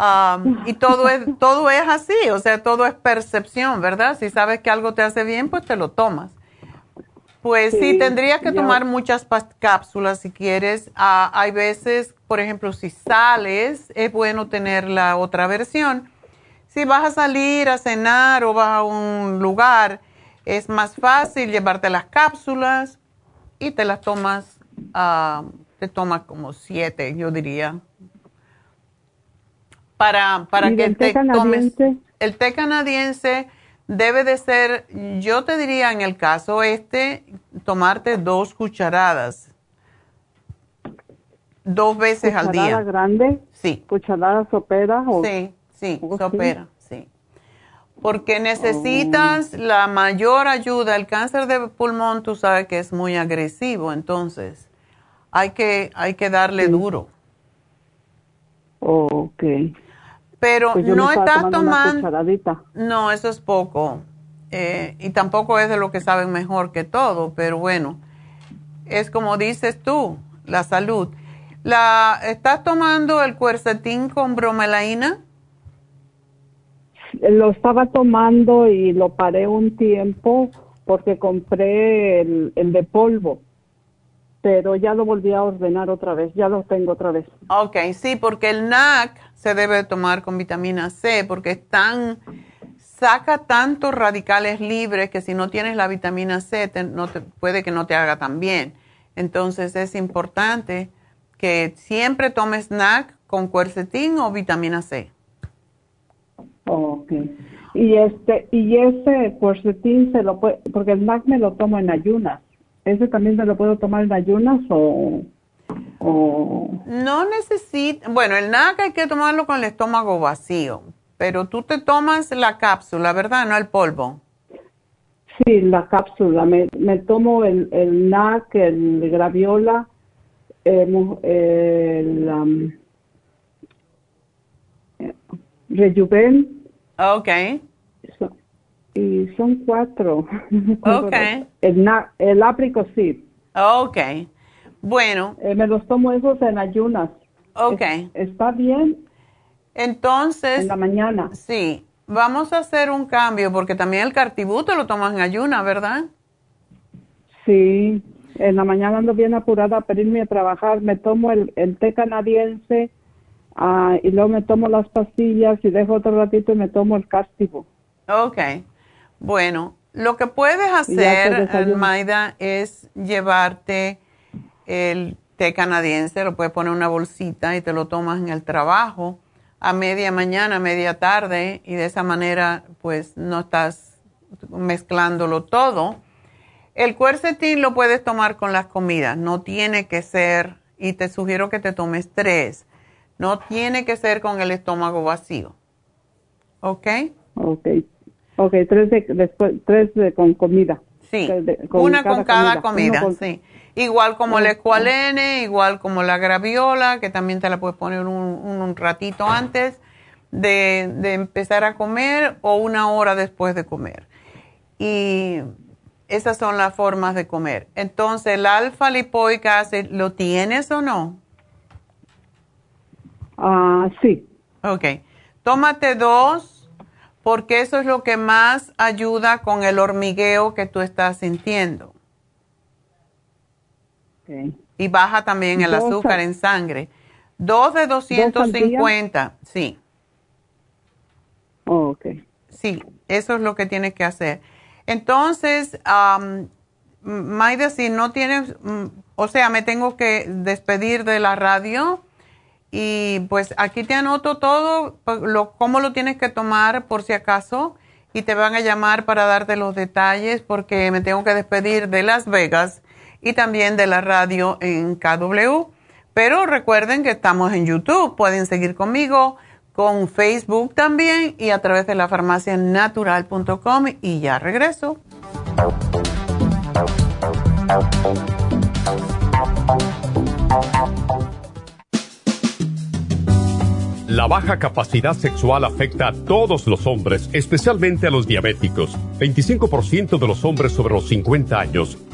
y todo es, todo es así, o sea, todo es percepción, ¿verdad? Si sabes que algo te hace bien, pues te lo tomas. Pues sí, tendrías que tomar muchas cápsulas si quieres. Ah, hay veces, por ejemplo, si sales, es bueno tener la otra versión. Si vas a salir a cenar o vas a un lugar, es más fácil llevarte las cápsulas y te las tomas, ah, te tomas como siete, yo diría. Para, para que te tomes. El té canadiense debe de ser, yo te diría en el caso este, tomarte dos cucharadas. Dos veces al día. ¿Cucharada grande? Sí. ¿Cucharada sopera? O... Sí, sí, sopera, sí. Porque necesitas oh. la mayor ayuda. El cáncer de pulmón, tú sabes que es muy agresivo, entonces hay que, hay que darle duro. ok. Pero pues no estás tomando. No, eso es poco. Eh, y tampoco es de lo que saben mejor que todo, pero bueno, es como dices tú, la salud. La, ¿Estás tomando el cuercetín con bromelaína? Lo estaba tomando y lo paré un tiempo porque compré el, el de polvo pero ya lo volví a ordenar otra vez, ya lo tengo otra vez. Ok, sí, porque el NAC se debe tomar con vitamina C porque tan, saca tantos radicales libres que si no tienes la vitamina C puede que no te haga tan bien. Entonces es importante que siempre tomes NAC con cuercetín o vitamina C. Ok. Y este y ese cuercetín se lo puede, porque el NAC me lo tomo en ayunas. ¿Ese también se lo puedo tomar en ayunas o no necesita, bueno, el NAC hay que tomarlo con el estómago vacío, pero tú te tomas la cápsula, ¿verdad? No el polvo. Sí, la cápsula. Me, me tomo el, el NAC, el graviola, el, el um, Rejuven. Ok. y son cuatro. Ok. el, el apricocid. Ok. Bueno. Eh, me los tomo esos en ayunas. Ok. ¿Está bien? Entonces. En la mañana. Sí. Vamos a hacer un cambio porque también el cartibú te lo tomas en ayunas, ¿verdad? Sí. En la mañana ando bien apurada para irme a trabajar. Me tomo el, el té canadiense uh, y luego me tomo las pastillas y dejo otro ratito y me tomo el cartibú. Ok. Bueno, lo que puedes hacer, Maida, es llevarte el té canadiense, lo puedes poner en una bolsita y te lo tomas en el trabajo a media mañana, media tarde y de esa manera pues no estás mezclándolo todo. El cuercetín lo puedes tomar con las comidas, no tiene que ser, y te sugiero que te tomes tres, no tiene que ser con el estómago vacío. ¿Ok? Ok. Ok, tres, de, después, tres de, con comida. Sí, una con cada comida, sí. Igual como el escualene, igual como la graviola, que también te la puedes poner un, ratito antes de, empezar a comer o una hora después de comer. Y esas son las formas de comer. Entonces, el alfa lipoica ¿lo tienes o no? Ah, sí. Ok. Tómate dos porque eso es lo que más ayuda con el hormigueo que tú estás sintiendo. Y baja también el azúcar en sangre. Dos de 250, sí. Oh, ok. Sí, eso es lo que tienes que hacer. Entonces, um, Maida, si no tienes, mm, o sea, me tengo que despedir de la radio y pues aquí te anoto todo, pues, lo, cómo lo tienes que tomar por si acaso y te van a llamar para darte los detalles porque me tengo que despedir de Las Vegas y también de la radio en KW. Pero recuerden que estamos en YouTube, pueden seguir conmigo con Facebook también y a través de la farmacianatural.com y ya regreso. La baja capacidad sexual afecta a todos los hombres, especialmente a los diabéticos. 25% de los hombres sobre los 50 años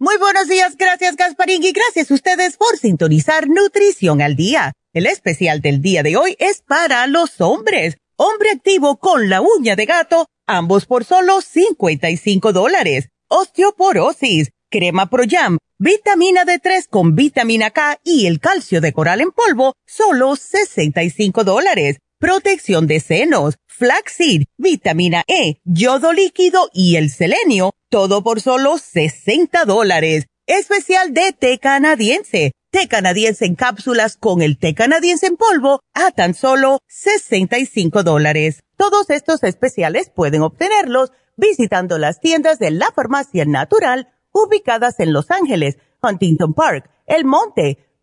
Muy buenos días, gracias Gasparín y gracias a ustedes por sintonizar Nutrición al Día. El especial del día de hoy es para los hombres. Hombre activo con la uña de gato, ambos por solo 55 dólares. Osteoporosis, crema Pro Jam, vitamina D3 con vitamina K y el calcio de coral en polvo, solo 65 dólares. Protección de senos, flaxseed, vitamina E, yodo líquido y el selenio, todo por solo 60 dólares. Especial de té canadiense, té canadiense en cápsulas con el té canadiense en polvo a tan solo 65 dólares. Todos estos especiales pueden obtenerlos visitando las tiendas de la farmacia natural ubicadas en Los Ángeles, Huntington Park, El Monte,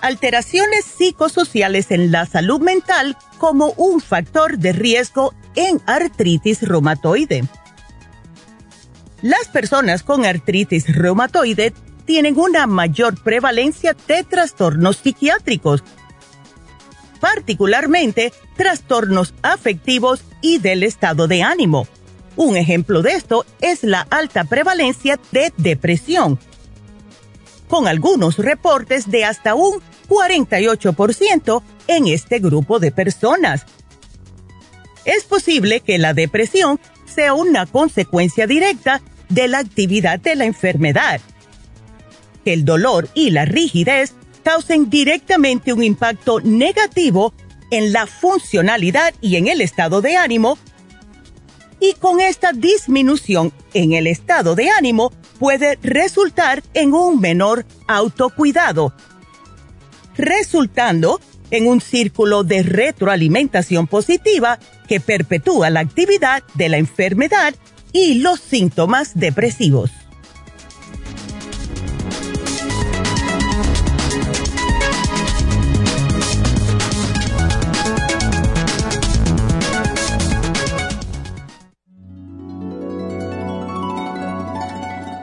Alteraciones psicosociales en la salud mental como un factor de riesgo en artritis reumatoide. Las personas con artritis reumatoide tienen una mayor prevalencia de trastornos psiquiátricos, particularmente trastornos afectivos y del estado de ánimo. Un ejemplo de esto es la alta prevalencia de depresión, con algunos reportes de hasta un 48% en este grupo de personas. Es posible que la depresión sea una consecuencia directa de la actividad de la enfermedad. Que el dolor y la rigidez causen directamente un impacto negativo en la funcionalidad y en el estado de ánimo y con esta disminución en el estado de ánimo puede resultar en un menor autocuidado resultando en un círculo de retroalimentación positiva que perpetúa la actividad de la enfermedad y los síntomas depresivos.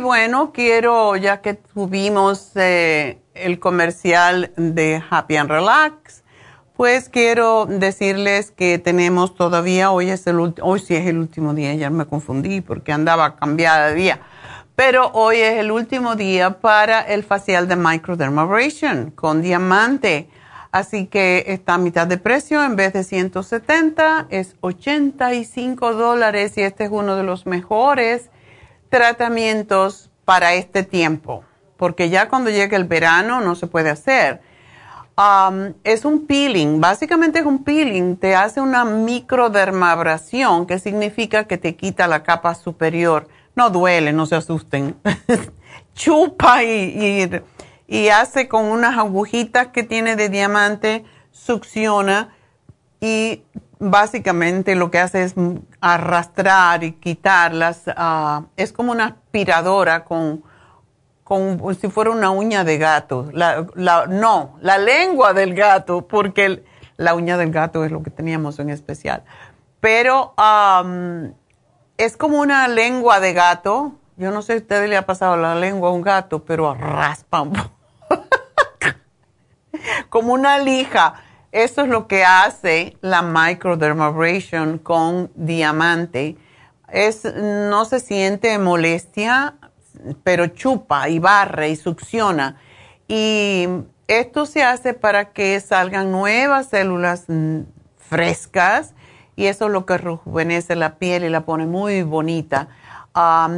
818-841-1422. bueno, quiero, ya que tuvimos eh, el comercial de Happy and Relax, pues quiero decirles que tenemos todavía, hoy es el hoy sí es el último día, ya me confundí porque andaba cambiada de día, pero hoy es el último día para el facial de microdermabrasion con diamante. Así que está a mitad de precio, en vez de 170 es 85 dólares y este es uno de los mejores tratamientos para este tiempo, porque ya cuando llega el verano no se puede hacer. Um, es un peeling, básicamente es un peeling, te hace una microdermabrasión, que significa que te quita la capa superior. No duele, no se asusten. Chupa y, y hace con unas agujitas que tiene de diamante, succiona y básicamente lo que hace es arrastrar y quitarlas. Ah, es como una aspiradora con, con si fuera una uña de gato. La, no, la lengua del gato, porque la uña del gato es lo que teníamos en especial. Pero es como una lengua de gato. Yo no sé si a usted le ha pasado la lengua a un gato, pero raspa como una lija eso es lo que hace la microdermabrasion con diamante. Es, no se siente molestia, pero chupa y barre y succiona. Y esto se hace para que salgan nuevas células frescas y eso es lo que rejuvenece la piel y la pone muy bonita.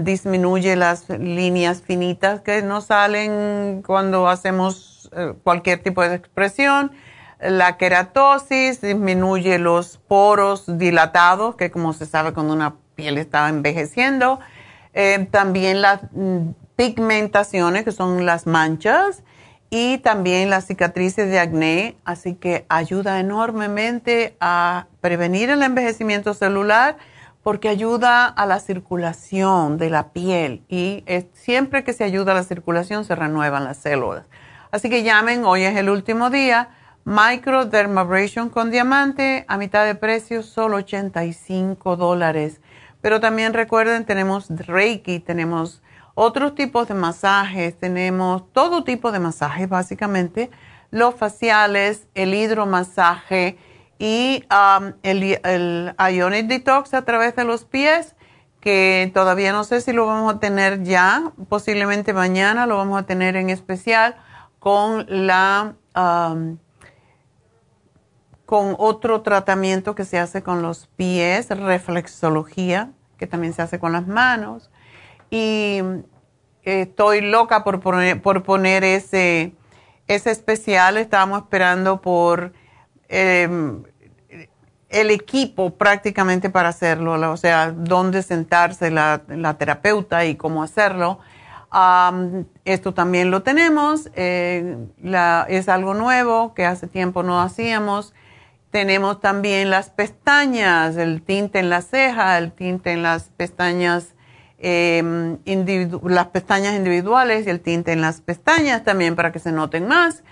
disminuye las líneas finitas que nos salen cuando hacemos eh, cualquier tipo de expresión la queratosis disminuye los poros dilatados, que como se sabe cuando una piel está envejeciendo. Eh, también las mm, pigmentaciones, que son las manchas, y también las cicatrices de acné, así que ayuda enormemente a prevenir el envejecimiento celular porque ayuda a la circulación de la piel y siempre que se ayuda a la circulación se renuevan las células. Así que llamen, hoy es el último día Microdermabrasion con diamante a mitad de precio, solo 85 dólares. Pero también recuerden, tenemos Reiki, tenemos otros tipos de masajes, tenemos todo tipo de masajes básicamente, los faciales, el hidromasaje y um, el, Ionic Detox a través de los pies, que todavía no sé si lo vamos a tener ya, posiblemente mañana lo vamos a tener en especial con la... Um, con otro tratamiento que se hace con los pies, reflexología, que también se hace con las manos. Y eh, estoy loca por poner, por poner ese, ese especial. Estábamos esperando por em, el equipo prácticamente para hacerlo, o sea, dónde sentarse la, terapeuta y cómo hacerlo. esto también lo tenemos, eh, es algo nuevo que hace tiempo no hacíamos tenemos también las pestañas, el tinte en la ceja, el tinte en las pestañas, em, las pestañas individuales y el tinte en las pestañas también para que se noten más.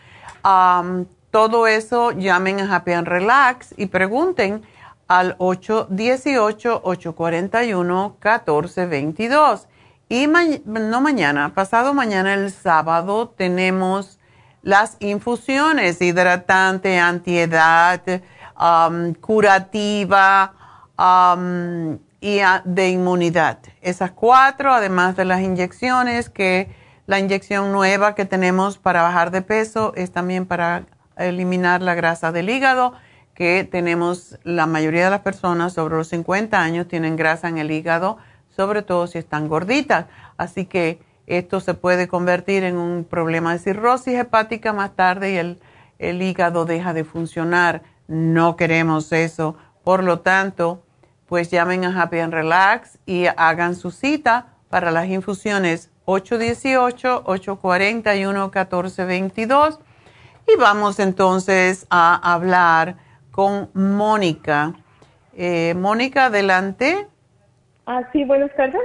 todo eso llamen a Happy and Relax y pregunten al 818-841-1422. Y no mañana, pasado mañana, el sábado, tenemos las infusiones, hidratante, antiedad, um, curativa, um, y de inmunidad. Esas cuatro, además de las inyecciones, que la inyección nueva que tenemos para bajar de peso es también para eliminar la grasa del hígado, que tenemos la mayoría de las personas sobre los 50 años tienen grasa en el hígado, sobre todo si están gorditas. Así que esto se puede convertir en un problema de cirrosis hepática más tarde y el, el hígado deja de funcionar. No queremos eso. Por lo tanto, pues llamen a Happy and Relax y hagan su cita para las infusiones 818-841-1422. Y vamos entonces a hablar con Mónica. Eh, Mónica, adelante. Ah, sí, buenas tardes.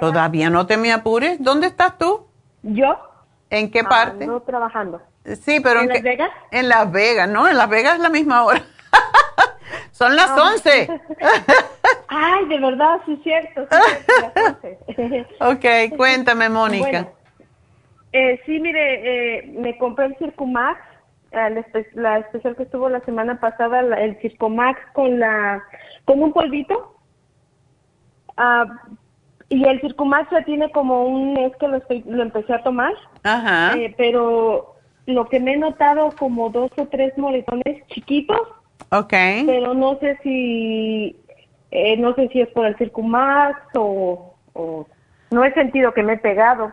Todavía no te me apures. ¿Dónde estás tú? ¿Yo? ¿En qué parte? No trabajando. Sí, pero ¿En, Las Vegas? En Las Vegas, ¿no? En Las Vegas es la misma hora. Son las 11. Ah. Ay, de verdad, sí es cierto. Sí, ok, cuéntame, Mónica. eh, sí, mire, eh, me compré el Circumax, la especial que estuvo la semana pasada, el Circumax con la con un polvito. Ah, y el Circumax ya tiene como un mes que lo, estoy, lo empecé a tomar. Ajá. Eh, pero lo que me he notado como dos o tres moretones chiquitos. Ok. Pero no sé si, eh, no sé si es por el Circumax o, o no he sentido que me he pegado.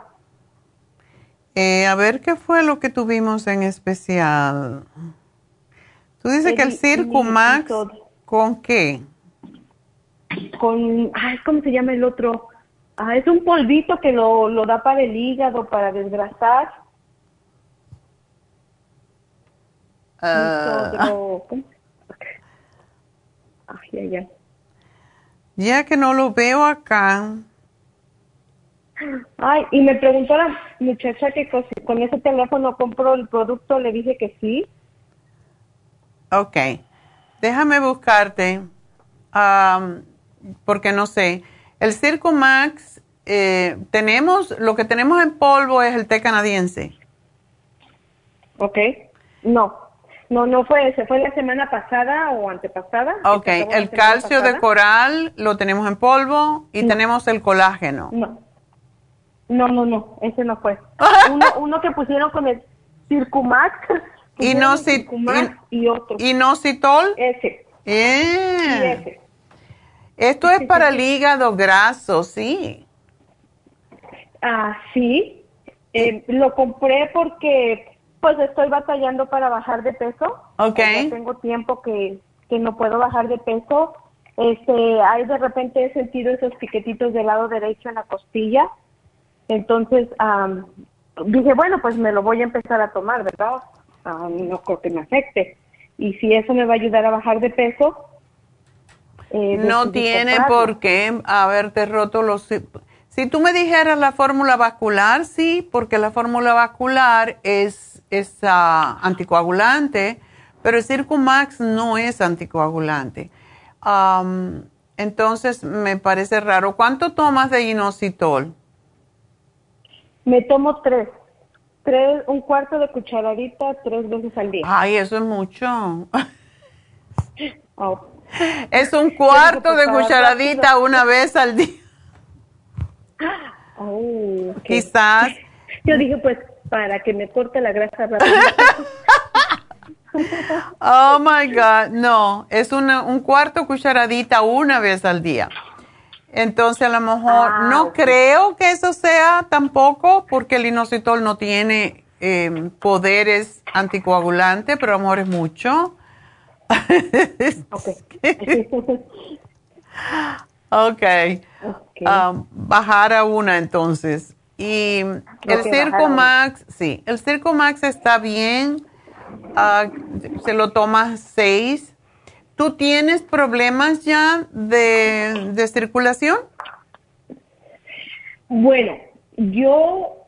Eh, a ver qué fue lo que tuvimos en especial. Tú dices que el Circumax, ¿con qué? Con, ay, ¿cómo se llama el otro? Ah, es un polvito que lo, lo da para el hígado, para desgrasar. Uh, ay, ay, ay. Ya que no lo veo acá. Ay, y me preguntó la muchacha que con ese teléfono compró el producto, le dije que sí. Ok, déjame buscarte, um, porque no sé. El Circo Max, eh, tenemos, lo que tenemos en polvo es el té canadiense. Ok, no, no, no fue ese, fue la semana pasada o antepasada. Ok, el calcio de coral lo tenemos en polvo y no. tenemos el colágeno. No. No, no, no, ese no fue. uno, uno que pusieron con el Circumax. Inosit y otro. ¿Inositol? Ese. Eh. Sí, ese. Esto es para el hígado graso, sí. Ah, sí. Eh, lo compré porque pues estoy batallando para bajar de peso. Ok. Ya tengo tiempo que, que no puedo bajar de peso. Este, hay de repente he sentido esos piquetitos del lado derecho en la costilla. Entonces, um, dije, bueno, pues me lo voy a empezar a tomar, ¿verdad? Um, no creo que me afecte. Y si eso me va a ayudar a bajar de peso. Eh, no tiene por qué haberte roto los... Si tú me dijeras la fórmula vascular, sí, porque la fórmula vascular es, es uh, anticoagulante, pero el Circumax no es anticoagulante. Um, entonces, me parece raro. ¿Cuánto tomas de inositol? Me tomo tres. Tres, un cuarto de cucharadita tres veces al día. Ay, eso es mucho. Oh. Es un cuarto de cucharadita una vez al día. Oh, okay. Quizás. Yo dije, pues, para que me corte la grasa rápido. oh my God, no, es una, un cuarto cucharadita una vez al día. Entonces, a lo mejor, ah, no okay. creo que eso sea tampoco, porque el inositol no tiene eh, poderes anticoagulantes, pero a lo mejor es mucho. ok. okay. okay. Um, bajar a una entonces. Y el Circo Max, sí, el Circo Max está bien. Uh, se lo tomas seis. ¿Tú tienes problemas ya de, de circulación? Bueno, yo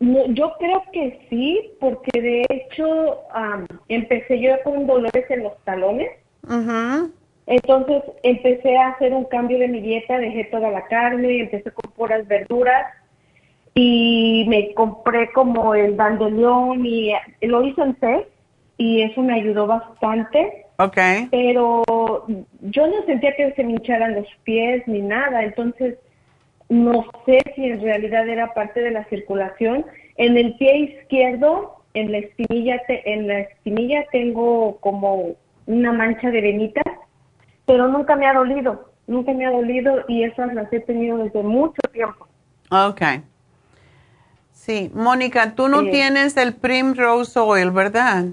yo creo que sí, porque de hecho um, empecé yo con dolores en los talones. Uh -huh. Entonces empecé a hacer un cambio de mi dieta, dejé toda la carne, empecé con puras verduras y me compré como el dandelión y lo hice en té y eso me ayudó bastante. Okay. Pero yo no sentía que se me hincharan los pies ni nada, entonces no sé si en realidad era parte de la circulación. En el pie izquierdo, en la espinilla, en la espinilla tengo como una mancha de venitas, pero nunca me ha dolido, nunca me ha dolido y esas las he tenido desde mucho tiempo. Ok. Sí, Mónica, tú no tienes el Primrose Oil, ¿verdad?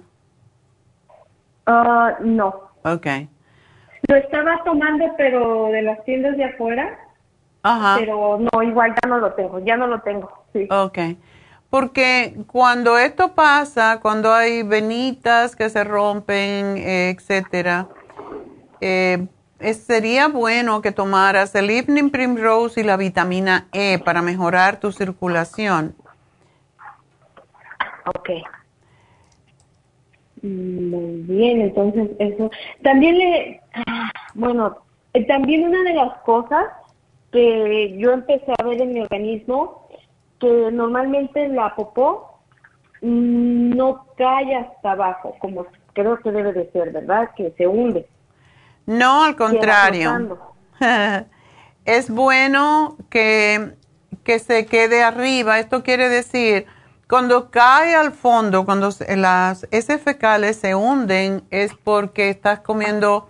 Ah, no. Ok. Lo estaba tomando, pero de las tiendas de afuera. Ajá. Pero no, igual ya no lo tengo, ya no lo tengo. Sí. Ok. Porque cuando esto pasa, cuando hay venitas que se rompen, etcétera, eh, sería bueno que tomaras el Evening Primrose y la vitamina E para mejorar tu circulación. Ok. Muy bien, entonces eso. También le, ah, bueno, eh, también una de las cosas que yo empecé a ver en mi organismo, que normalmente la popó no cae hasta abajo, como creo que debe de ser, ¿verdad? Que se hunde. No, al contrario. es bueno que, que se quede arriba. Esto quiere decir cuando cae al fondo, cuando las heces fecales se hunden, es porque estás comiendo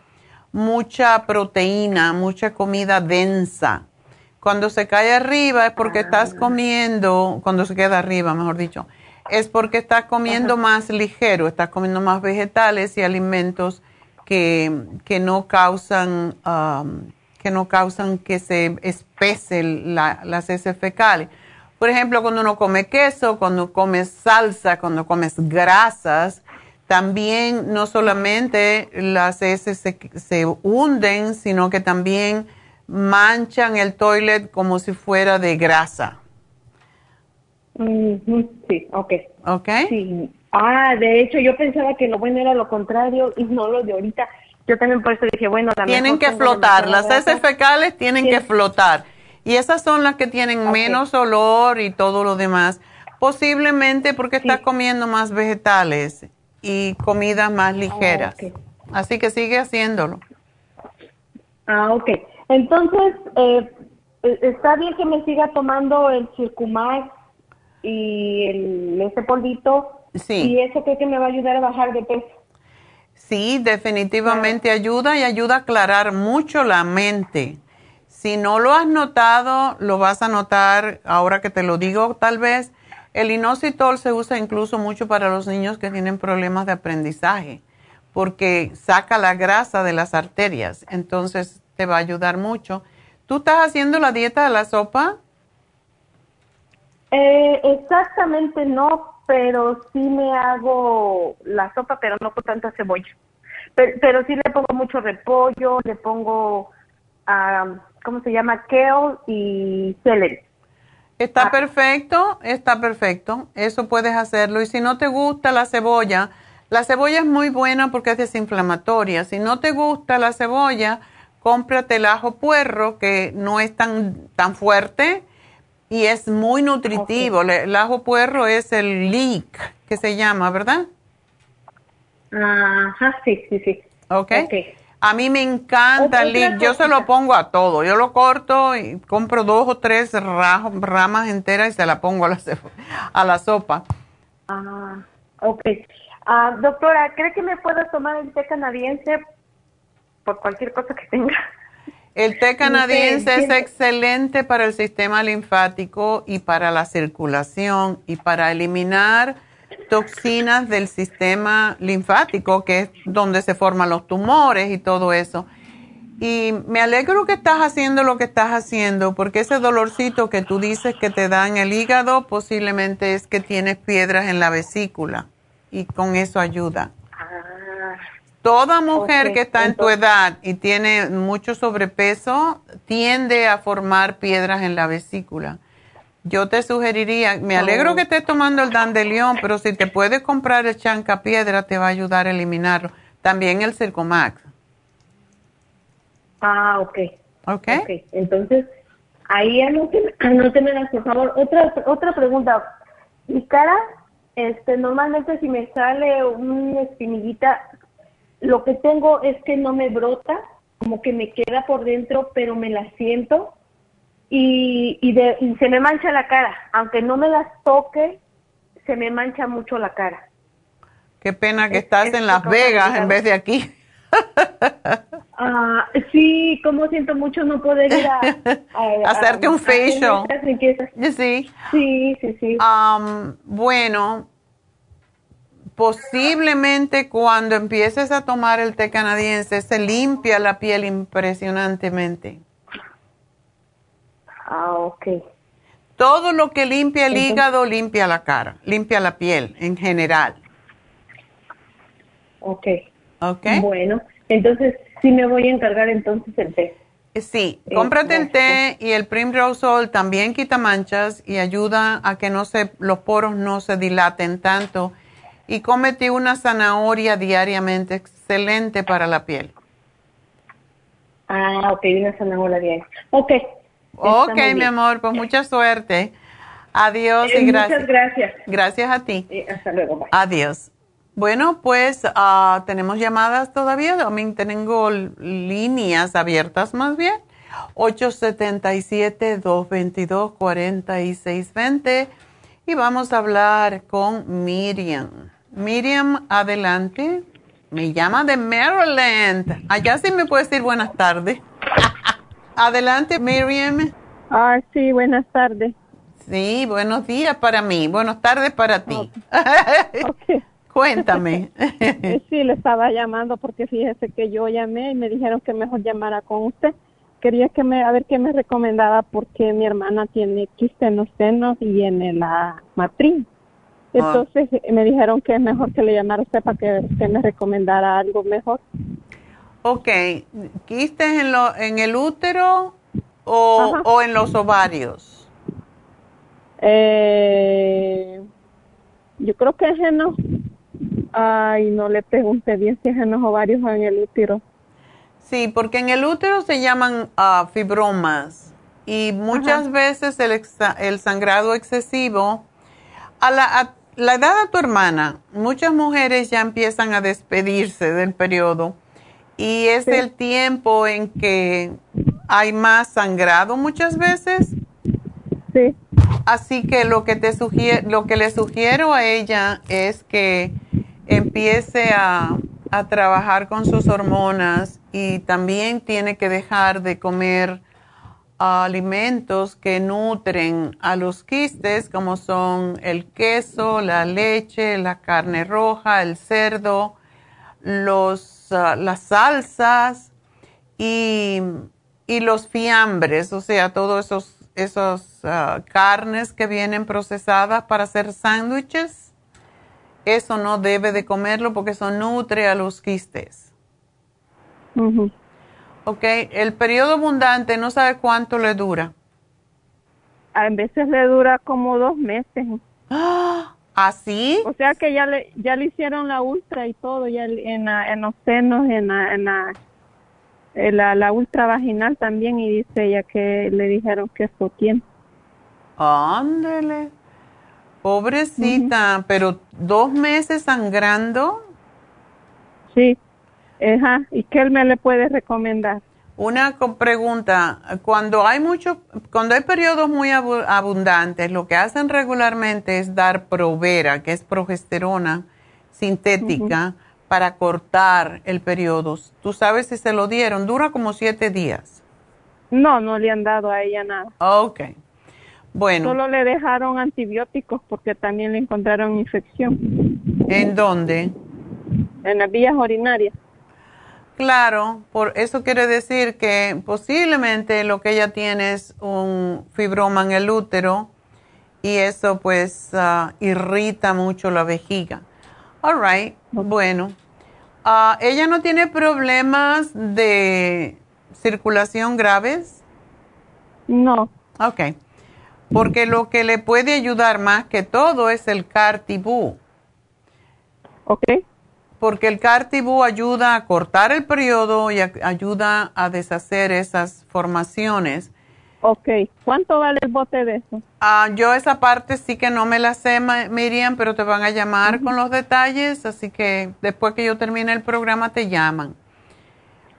mucha proteína, mucha comida densa. Cuando se cae arriba es porque estás ah. comiendo, cuando se queda arriba, mejor dicho, es porque estás comiendo más ligero, estás comiendo más vegetales y alimentos que, no causan um, que no causan que se espese las heces fecales. Por ejemplo, cuando uno come queso, cuando comes salsa, cuando comes grasas, también no solamente las heces se, hunden, sino que también manchan el toilet como si fuera de grasa. Sí, ok. Ok. Sí. Ah, de hecho, yo pensaba que lo bueno era lo contrario y no lo de ahorita. Yo también por eso dije, bueno, Tienen que flotar, las heces fecales tienen que flotar. Y esas son las que tienen menos olor y todo lo demás. Posiblemente porque estás comiendo más vegetales y comidas más ligeras. Así que sigue haciéndolo. Ah, ok. Entonces, eh, eh, está bien que me siga tomando el Circumax y el, ese polvito. Sí. Y eso creo que me va a ayudar a bajar de peso. Sí, definitivamente ayuda y ayuda a aclarar mucho la mente. Si no lo has notado, lo vas a notar ahora que te lo digo tal vez. El inositol se usa incluso mucho para los niños que tienen problemas de aprendizaje porque saca la grasa de las arterias, entonces te va a ayudar mucho. ¿Tú estás haciendo la dieta de la sopa? Eh, exactamente no, pero sí me hago la sopa, pero no con tanta cebolla. Pero, pero sí le pongo mucho repollo, le pongo ¿cómo se llama? Kale y celery. Está ah. perfecto, está perfecto. Eso puedes hacerlo. Y si no te gusta la cebolla, la cebolla es muy buena porque es desinflamatoria. Si no te gusta la cebolla, cómprate el ajo puerro, que no es tan, tan fuerte y es muy nutritivo. El ajo puerro es el leek, que se llama, ¿verdad? Ajá, sí, sí, sí. Ok. okay. A mí me encanta el Yo se lo pongo a todo. Yo lo corto y compro dos o tres ramas enteras y se la pongo a la, a la sopa. Ah, ok. Ah, doctora, ¿cree que me puedo tomar el té canadiense por cualquier cosa que tenga? El té canadiense es excelente para el sistema linfático y para la circulación y para eliminar toxinas del sistema linfático, que es donde se forman los tumores y todo eso. Y me alegro que estás haciendo lo que estás haciendo, porque ese dolorcito que tú dices que te da en el hígado posiblemente es que tienes piedras en la vesícula y con eso ayuda. Ah. Toda mujer que está en tu edad y tiene mucho sobrepeso tiende a formar piedras en la vesícula. Yo te sugeriría, me alegro oh. que estés tomando el dandelión, pero si te puedes comprar el chanca piedra, te va a ayudar a eliminarlo. También el Circomax. Ah, ok. Ok. Entonces, ahí anóteme, por favor. Otra, otra pregunta. Mi cara, este, normalmente si me sale una espinillita, lo que tengo es que no me brota, como que me queda por dentro, pero me la siento y, y, de, y se me mancha la cara. Aunque no me las toque, se me mancha mucho la cara. Qué pena que estás en Las Vegas en vez de aquí. Ah, sí, como siento mucho no poder ir a, hacerte un facial. Sí, sí, sí. sí. Um, bueno, posiblemente cuando empieces a tomar el té canadiense se limpia la piel impresionantemente. Ah, ok. Todo lo que limpia el hígado limpia la cara, limpia la piel en general. Ok. Ok. Bueno, entonces sí me voy a encargar entonces el té. Sí, cómprate el té y el Primrose Sol también quita manchas y ayuda a que no se, los poros no se dilaten tanto. Y cómete una zanahoria diariamente, excelente para la piel. Ah, ok, una zanahoria diaria. Ok. Ok, mi amor, pues mucha suerte. Adiós y gracias. Muchas gracias. Gracias a ti. hasta luego. Bye. Adiós. Bueno, pues ah, tenemos llamadas todavía, también tengo líneas abiertas más bien. 877-222-4620 y vamos a hablar con Miriam. Miriam, adelante. Me llama de Maryland. Allá sí me puedes decir buenas tardes. adelante, Miriam. Ah, sí, buenas tardes. Sí, buenos días para mí, buenas tardes para ti. Okay. Cuéntame. sí, le estaba llamando porque fíjese que yo llamé y me dijeron que mejor llamara con usted. Quería que me, a ver qué me recomendaba porque mi hermana tiene quiste en los senos y en la matriz. Ah. Entonces me dijeron que es mejor que le llamara a usted para que, me recomendara algo mejor. Ok, ¿quistes en, lo, en el útero o, o en los ovarios? Eh, yo creo que es en los Ay, no le pregunté bien si es en los ovarios o en el útero. Sí, porque en el útero se llaman ah, fibromas y muchas veces el, el, sangrado excesivo, a la, la edad de tu hermana, muchas mujeres ya empiezan a despedirse del periodo y es el tiempo en que hay más sangrado muchas veces. Sí. Así que lo que te sugiero, lo que le sugiero a ella es que empiece a, trabajar con sus hormonas y también tiene que dejar de comer alimentos que nutren a los quistes, como son el queso, la leche, la carne roja, el cerdo, los, ah, las salsas y, los fiambres, o sea, todos esos, ah, carnes que vienen procesadas para hacer sándwiches eso no debe de comerlo porque eso nutre a los quistes. Ok, el periodo abundante no sabe cuánto le dura. A veces le dura como dos meses. ¿Así? O sea que ya le, ya le hicieron la ultra y todo, ya en, en los senos, en la, en la, en la, la ultra vaginal también, y dice ella que le dijeron que eso tiene. Ándele. Pobrecita, pero dos meses sangrando. Sí, ajá. ¿Y qué él me le puede recomendar? Una pregunta, cuando hay mucho, cuando hay periodos muy abundantes, lo que hacen regularmente es dar provera, que es progesterona sintética, para cortar el periodo. ¿Tú sabes si se lo dieron? Dura como siete días. No, no le han dado a ella nada. Ok. Bueno. Solo le dejaron antibióticos porque también le encontraron infección. ¿En dónde? En las vías urinarias. Claro, por eso quiere decir que posiblemente lo que ella tiene es un fibroma en el útero y eso pues ah, irrita mucho la vejiga. All right, bueno. Ah, ¿Ella no tiene problemas de circulación graves? No. Ok. Porque lo que le puede ayudar más que todo es el cartibú. Ok. Porque el cartibú ayuda a cortar el periodo y ayuda a deshacer esas formaciones. Ok, ¿cuánto vale el bote de eso? Ah, yo esa parte sí que no me la sé, Miriam, pero te van a llamar con los detalles, así que después que yo termine el programa te llaman.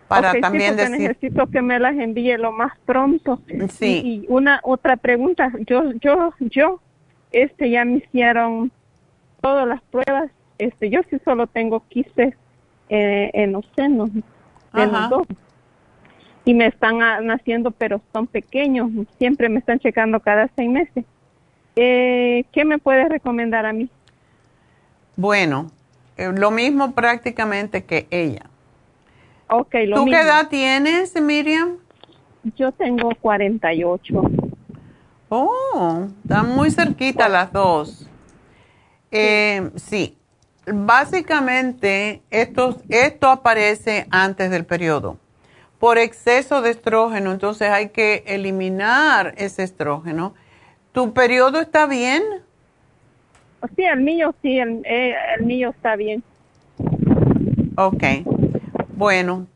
Para Ok, sí, también porque decir, necesito que me las envíe lo más pronto. Sí. Y, y una otra pregunta, yo, yo, yo, este, ya me hicieron todas las pruebas. Este, yo sí solo tengo quistes eh, en los senos, en los dos. Y me están ah, naciendo, pero son pequeños. Siempre me están checando cada seis meses. Eh, ¿Qué me puedes recomendar a mí? bueno, eh, lo mismo prácticamente que ella. Ok, lo ¿Tú mismo. qué edad tienes, Miriam? Yo tengo 48. Oh, están muy cerquita las dos. Eh, sí, básicamente esto, esto aparece antes del periodo por exceso de estrógeno, entonces hay que eliminar ese estrógeno. ¿Tu periodo está bien? Sí, el mío sí, el, eh, el mío está bien. Ok, bueno,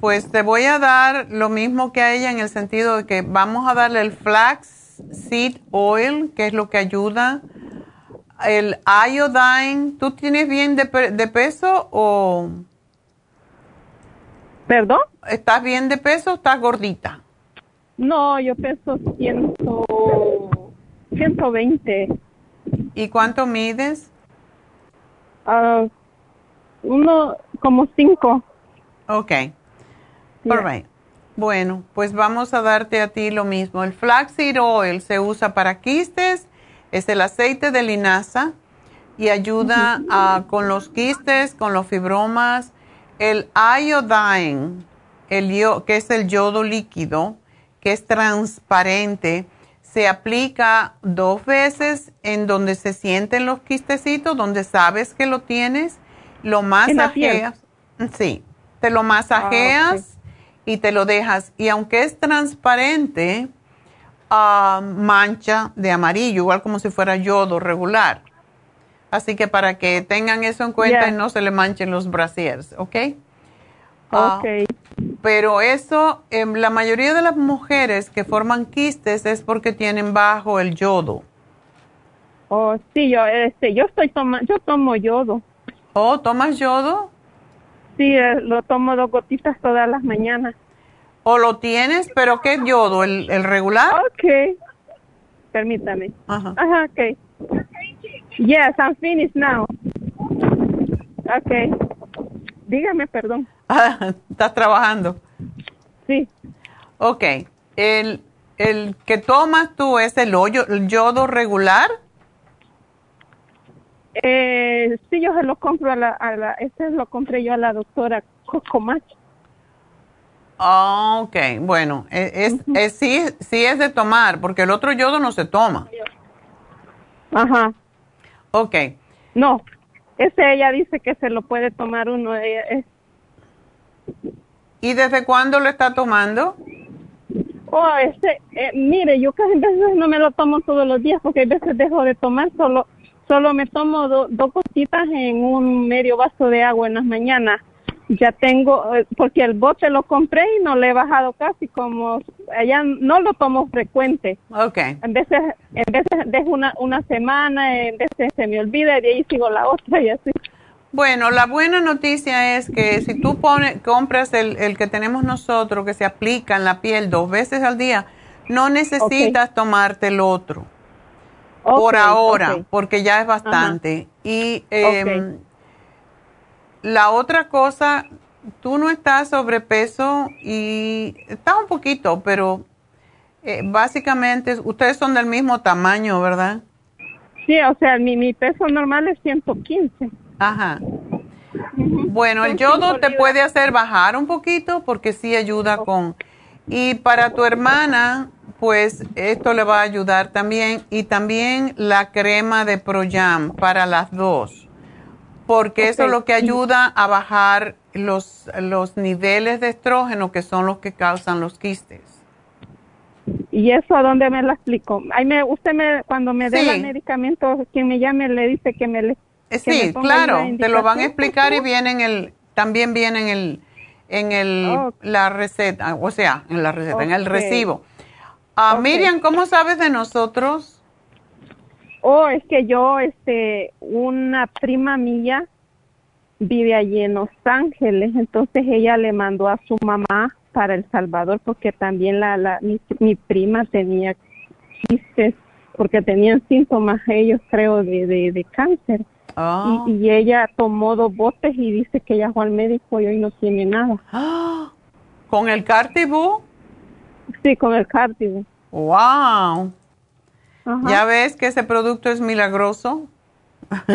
pues te voy a dar lo mismo que a ella en el sentido de que vamos a darle el flax seed oil, que es lo que ayuda. El iodine, ¿tú tienes bien de, de peso o ¿Perdón? estás bien de peso o estás gordita? No, yo peso ciento, 120. ¿Y cuánto mides? Ah, uno, como cinco. Ok. Yeah. All right. Bueno, pues vamos a darte a ti lo mismo. El flaxseed oil se usa para quistes, es el aceite de linaza y ayuda a- con los quistes, con los fibromas. El iodine, el que es el yodo líquido, que es transparente, se aplica dos veces en donde se sienten los quistecitos, donde sabes que lo tienes, lo masajeas. Sí, te lo masajeas y te lo dejas. Y aunque es transparente, ah, mancha de amarillo, igual como si fuera yodo regular. Así que para que tengan eso en cuenta y no se le manchen los brasiers, ¿ok? Ah, Ok. pero eso, em, la mayoría de las mujeres que forman quistes es porque tienen bajo el yodo. Oh, sí, yo, este, yo estoy toma, yo tomo yodo. ¿Oh, tomas yodo? Sí, eh, lo tomo dos gotitas todas las mañanas. ¿O lo tienes, pero qué yodo? ¿El, el regular? Ok. Permítame. Ajá. Ajá, ok. Yes, I'm finished now. Okay. Dígame, perdón. Ah, ¿Estás trabajando? Sí. Ok. El, el que tomas tú es el, hoyo, el yodo regular. Eh, sí, yo se lo compro a la, a la, este lo compré yo a la doctora Cocomacho. Ah, ok. Bueno, e- es, es- sí, sí es de tomar, porque el otro yodo no se toma. Ajá. Ok. No, ese ella dice que se lo puede tomar uno. ella es- ¿Y desde cuándo lo está tomando? Oh, este, eh, mire, yo casi veces no me lo tomo todos los días porque a veces dejo de tomar, solo solo me tomo do- dos gotitas en un medio vaso de agua en las mañanas. Ya tengo, eh, porque el bote lo compré y no le he bajado casi como, allá no lo tomo frecuente. Ok. En veces, en veces dejo una, una semana, en veces se me olvida y de ahí sigo la otra y así. Bueno, la buena noticia es que si tú pones, compras el, el que tenemos nosotros, que se aplica en la piel dos veces al día, no necesitas tomarte el otro. por Ok, ahora, porque ya es bastante. Y em, la otra cosa, tú no estás sobrepeso y estás un poquito, pero eh, básicamente ustedes son del mismo tamaño, ¿verdad? Sí, o sea, mi, mi peso normal es 115. Ajá. Bueno, el yodo te puede hacer bajar un poquito porque sí ayuda con... Y para tu hermana, pues esto le va a ayudar también. Y también la crema de Proyam para las dos. Porque eso es lo que ayuda a bajar los, los niveles de estrógeno que son los que causan los quistes. ¿Y eso a dónde me lo explico? Ahí me, usted me, cuando me dé Sí. el medicamento, quien me llame le dice que me le... Eh, que Sí, claro, la te lo van a explicar y favor. viene en el, también viene en el, en el, Oh. la receta, o sea, en la receta, en el recibo. Ah, Miriam, ¿cómo sabes de nosotros? Oh, es que yo, este, una prima mía vive allí en Los Ángeles, entonces ella le mandó a su mamá para El Salvador porque también la, la mi, mi prima tenía quistes porque tenían síntomas ellos creo de, de, de cáncer Ah. y, y ella tomó dos botes y dice que ella fue al médico y hoy no tiene nada. Ah, ¿Con el Cartibú? Sí, con el Cartibú. ¡Wow! Ajá. ¿Ya ves que ese producto es milagroso?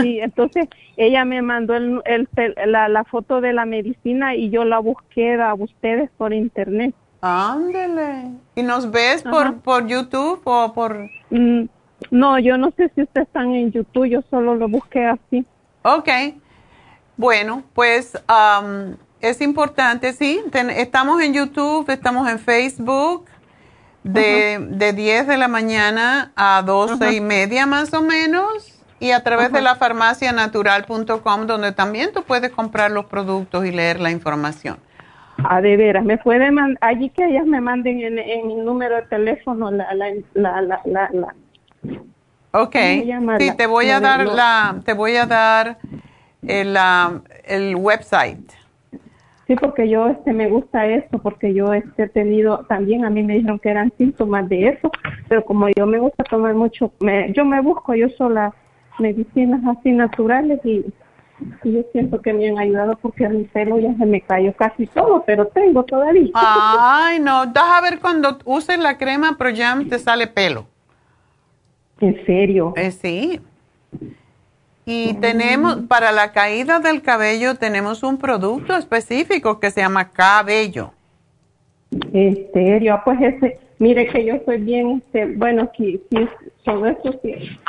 Sí, entonces ella me mandó el, el, la, la foto de la medicina y yo la busqué a ustedes por internet. Ándele. ¿Y nos ves por, por YouTube o por...? Mm, no, yo no sé si ustedes están en YouTube, yo solo lo busqué así. Ok. Bueno, pues am, es importante, sí. ten- estamos en YouTube, estamos en Facebook de, de 10 de la mañana a 12 y media más o menos. Y a través de la farmacianatural.com donde también tú puedes comprar los productos y leer la información. Ah, de veras, me puede mandar, allí que ellas me manden en, en mi número de teléfono la, la, la, la, la, la- Ok. ¿Cómo se llama Sí, te voy a dar la, te voy a dar el, la- el website. Sí, porque yo este me gusta eso, porque yo este he tenido también a mí me dijeron que eran síntomas de eso, pero como yo me gusta tomar mucho, me, yo me busco yo sola medicinas así naturales y, y yo siento que me han ayudado porque mi pelo ya se me cayó casi todo, pero tengo todavía. Ay, no, deja ver cuando uses la crema ProYam te sale pelo. ¿En serio? Eh, sí. Y tenemos, para la caída del cabello, tenemos un producto específico que se llama cabello. Serio, ah, pues ese, mire que yo soy bien, este, bueno, sí, sí, sobre eso sí.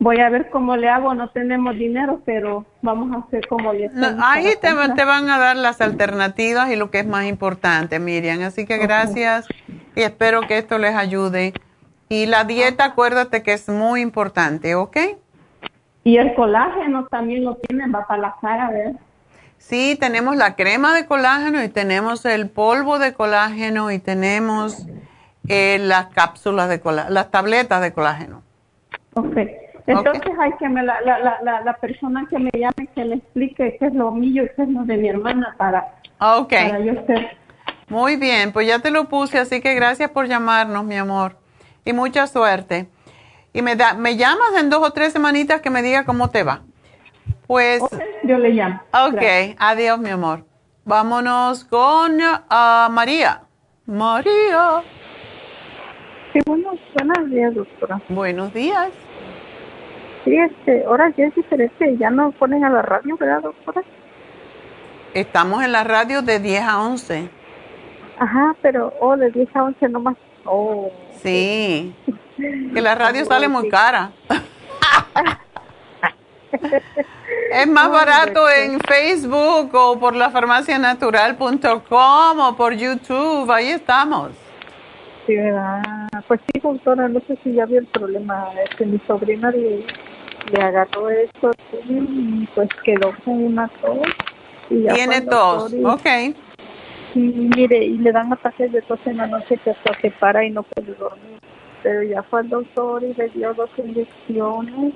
Voy a ver cómo le hago, no tenemos dinero, pero vamos a hacer como le No, ahí te, te van a dar las alternativas y lo que es más importante, Miriam. Así que gracias y espero que esto les ayude. Y la dieta, acuérdate que es muy importante, ¿ok? Y el colágeno también lo tienen, va para la cara, ¿verdad? Sí, tenemos la crema de colágeno y tenemos el polvo de colágeno y tenemos eh, las cápsulas de colágeno, las tabletas de colágeno. Ok. Entonces hay que me la, la, la, persona que me llame que le explique qué es lo mío y qué es lo de mi hermana para, Ok. para yo ser. Muy bien, pues ya te lo puse, así que gracias por llamarnos, mi amor. Y mucha suerte. Y me, da, me llamas en dos o tres semanitas que me diga cómo te va. Pues, Yo le llamo. ok, Gracias. adiós, mi amor. Vámonos con ah, María. María. Sí, buenos, buenos días, doctora. Buenos días. Sí, este, ahora ya es diferente, ya no ponen a la radio, ¿verdad, doctora? Estamos en la radio de 10 a 11. Ajá, pero, oh, de 10 a 11 nomás. Oh. Sí. Que la radio sale muy cara. Es más barato en Facebook o por la farmacianatural.com o por YouTube. Ahí estamos. Sí, ¿verdad? Pues sí, doctora, no sé si ya vio el problema. Es que mi sobrina le, le agarró esto y pues quedó con una tos. Y ya Tiene tos. y- Ok. Y mire, y le dan ataques de tos en la noche que hasta se para y no puede dormir. Pero ya fue al doctor y le dio dos inyecciones.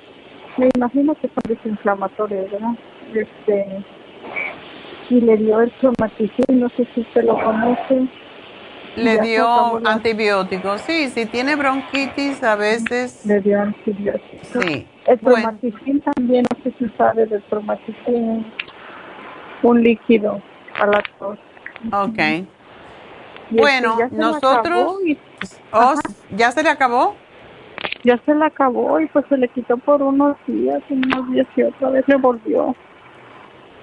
Me imagino que son desinflamatorios, ¿verdad? Este, y le dio el tromaticin, no sé si usted lo conoce. Le dio antibióticos. Sí, si tiene bronquitis a veces. Le dio antibióticos. Sí. El Bueno. también, no sé si sabe del tromaticin, un líquido a la tos. Ok. Bueno, este, ya nosotros. y- Oh, ¿Ya se le acabó? ya se le acabó y pues se le quitó por unos días, unos días y otra vez le volvió.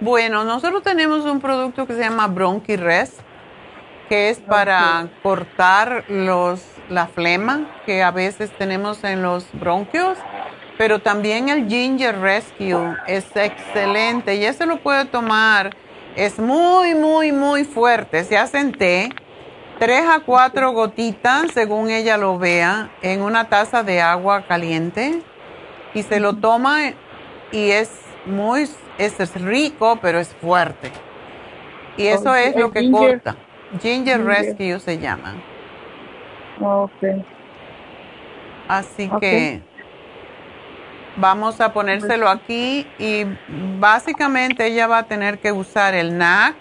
Bueno, nosotros tenemos un producto que se llama BronchiRest, que es para cortar los, la flema que a veces tenemos en los bronquios, pero también el Ginger Rescue es excelente y ese lo puede tomar, es muy, muy, muy fuerte, se hace en té, tres a cuatro gotitas, según ella lo vea, en una taza de agua caliente y se lo toma y es muy, es, es rico, pero es fuerte. Y eso Oh, es el lo que ginger- corta. Ginger ginger. Rescue se llama. Ok. Así que vamos a ponérselo aquí y básicamente ella va a tener que usar el NAC.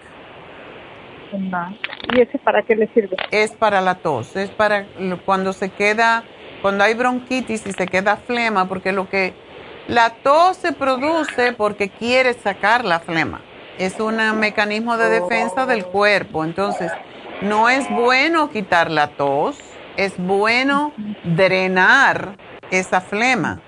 ¿Y ese para qué le sirve? Es para la tos, es para cuando se queda, cuando hay bronquitis y se queda flema, porque lo que la tos se produce porque quiere sacar la flema. Es un mecanismo de defensa del cuerpo, entonces no es bueno quitar la tos, es bueno drenar esa flema.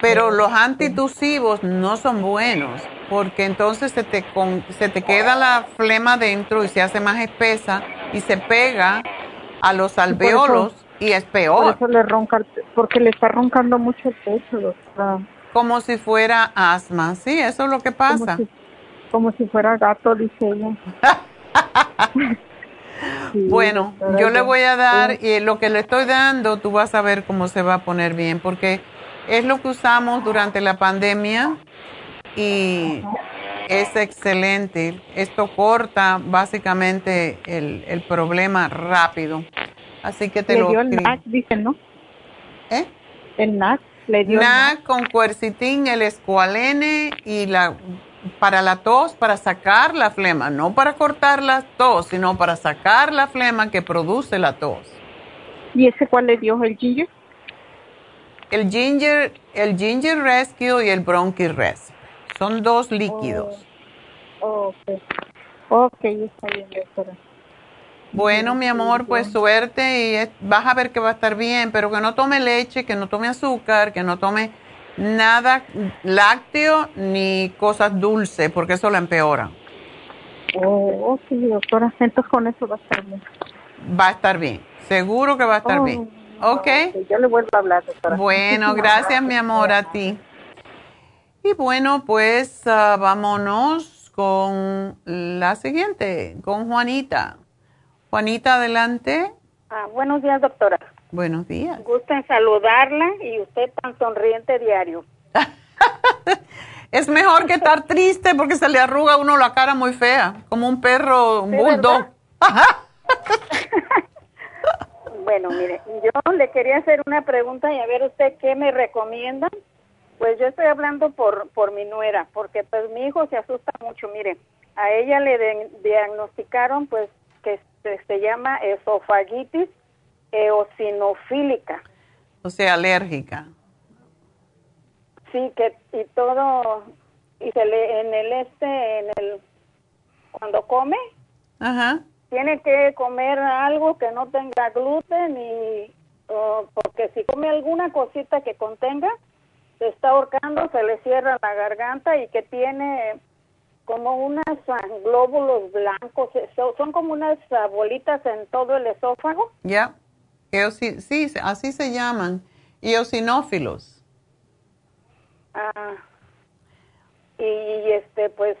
Pero los antitusivos no son buenos porque entonces se te, con- se te queda la flema dentro y se hace más espesa y se pega a los alveolos y es Por peor, eso le ronca, porque le está roncando mucho el pecho, doctora. como si fuera asma. Sí, eso es lo que pasa. Como si, como si fuera gato, dice ella. Sí, Bueno, yo le voy a dar, sí. y lo que le estoy dando, tú vas a ver cómo se va a poner bien, porque es lo que usamos durante la pandemia y es excelente. Esto corta básicamente el, el problema rápido. Así que te le lo dio el. NAC, dicen, ¿no? ¿Eh? El NAC le dio el NAC con cuercitín, el escualene y la para la tos, para sacar la flema, no para cortar la tos, sino para sacar la flema que produce la tos. ¿Y ese cuál le dio? ¿El ginger? El ginger, el ginger rescue y el bronchi rescue. Son dos líquidos. Oh, ok. Ok, está bien, doctora. Bueno, mi amor, pues suerte y es- vas a ver que va a estar bien, pero que no tome leche, que no tome azúcar, que no tome nada lácteo ni cosas dulces, porque eso la empeora. Oh, ok, doctora. Entonces con eso va a estar bien. Va a estar bien, seguro que va a estar Oh, bien. ¿Ok? Yo le vuelvo a hablar, doctora. Bueno, gracias, mi amor, a ti. Y bueno, pues ah, vámonos con la siguiente, con Juanita. Juanita, adelante. Ah, buenos días, doctora. Buenos días. Gusto en saludarla y usted tan sonriente diario. Es mejor que estar triste porque se le arruga a uno la cara muy fea, como un perro, un bulldog. Bueno, mire, yo le quería hacer una pregunta y a ver usted qué me recomienda. Pues yo estoy hablando por, por mi nuera, porque pues mi hijo se asusta mucho. Mire, a ella le de- diagnosticaron pues que se, se llama esofagitis eosinofílica. O sea, alérgica. Sí, que y todo y se le en el este en el cuando come Ajá. tiene que comer algo que no tenga gluten y oh, porque si come alguna cosita que contenga se está ahorcando, se le cierra la garganta y que tiene como unas ah, glóbulos blancos, eh, so- son como unas bolitas en todo el esófago. Ya. Eosi- sí, así se llaman. Eosinófilos. Ah, y este, pues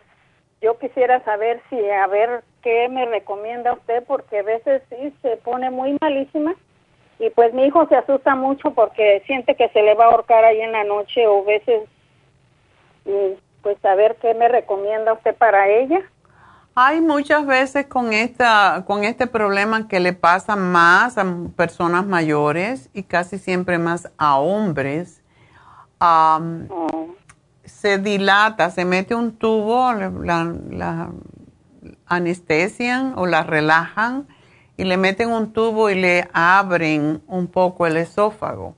yo quisiera saber si, a ver qué me recomienda usted, porque a veces sí se pone muy malísima. Y pues mi hijo se asusta mucho porque siente que se le va a ahorcar ahí en la noche o veces, y pues a ver qué me recomienda usted para ella. Hay muchas veces con esta, con este problema que le pasa más a personas mayores y casi siempre más a hombres. Am, Se dilata, se mete un tubo, la anestesian o la relajan y le meten un tubo y le abren un poco el esófago.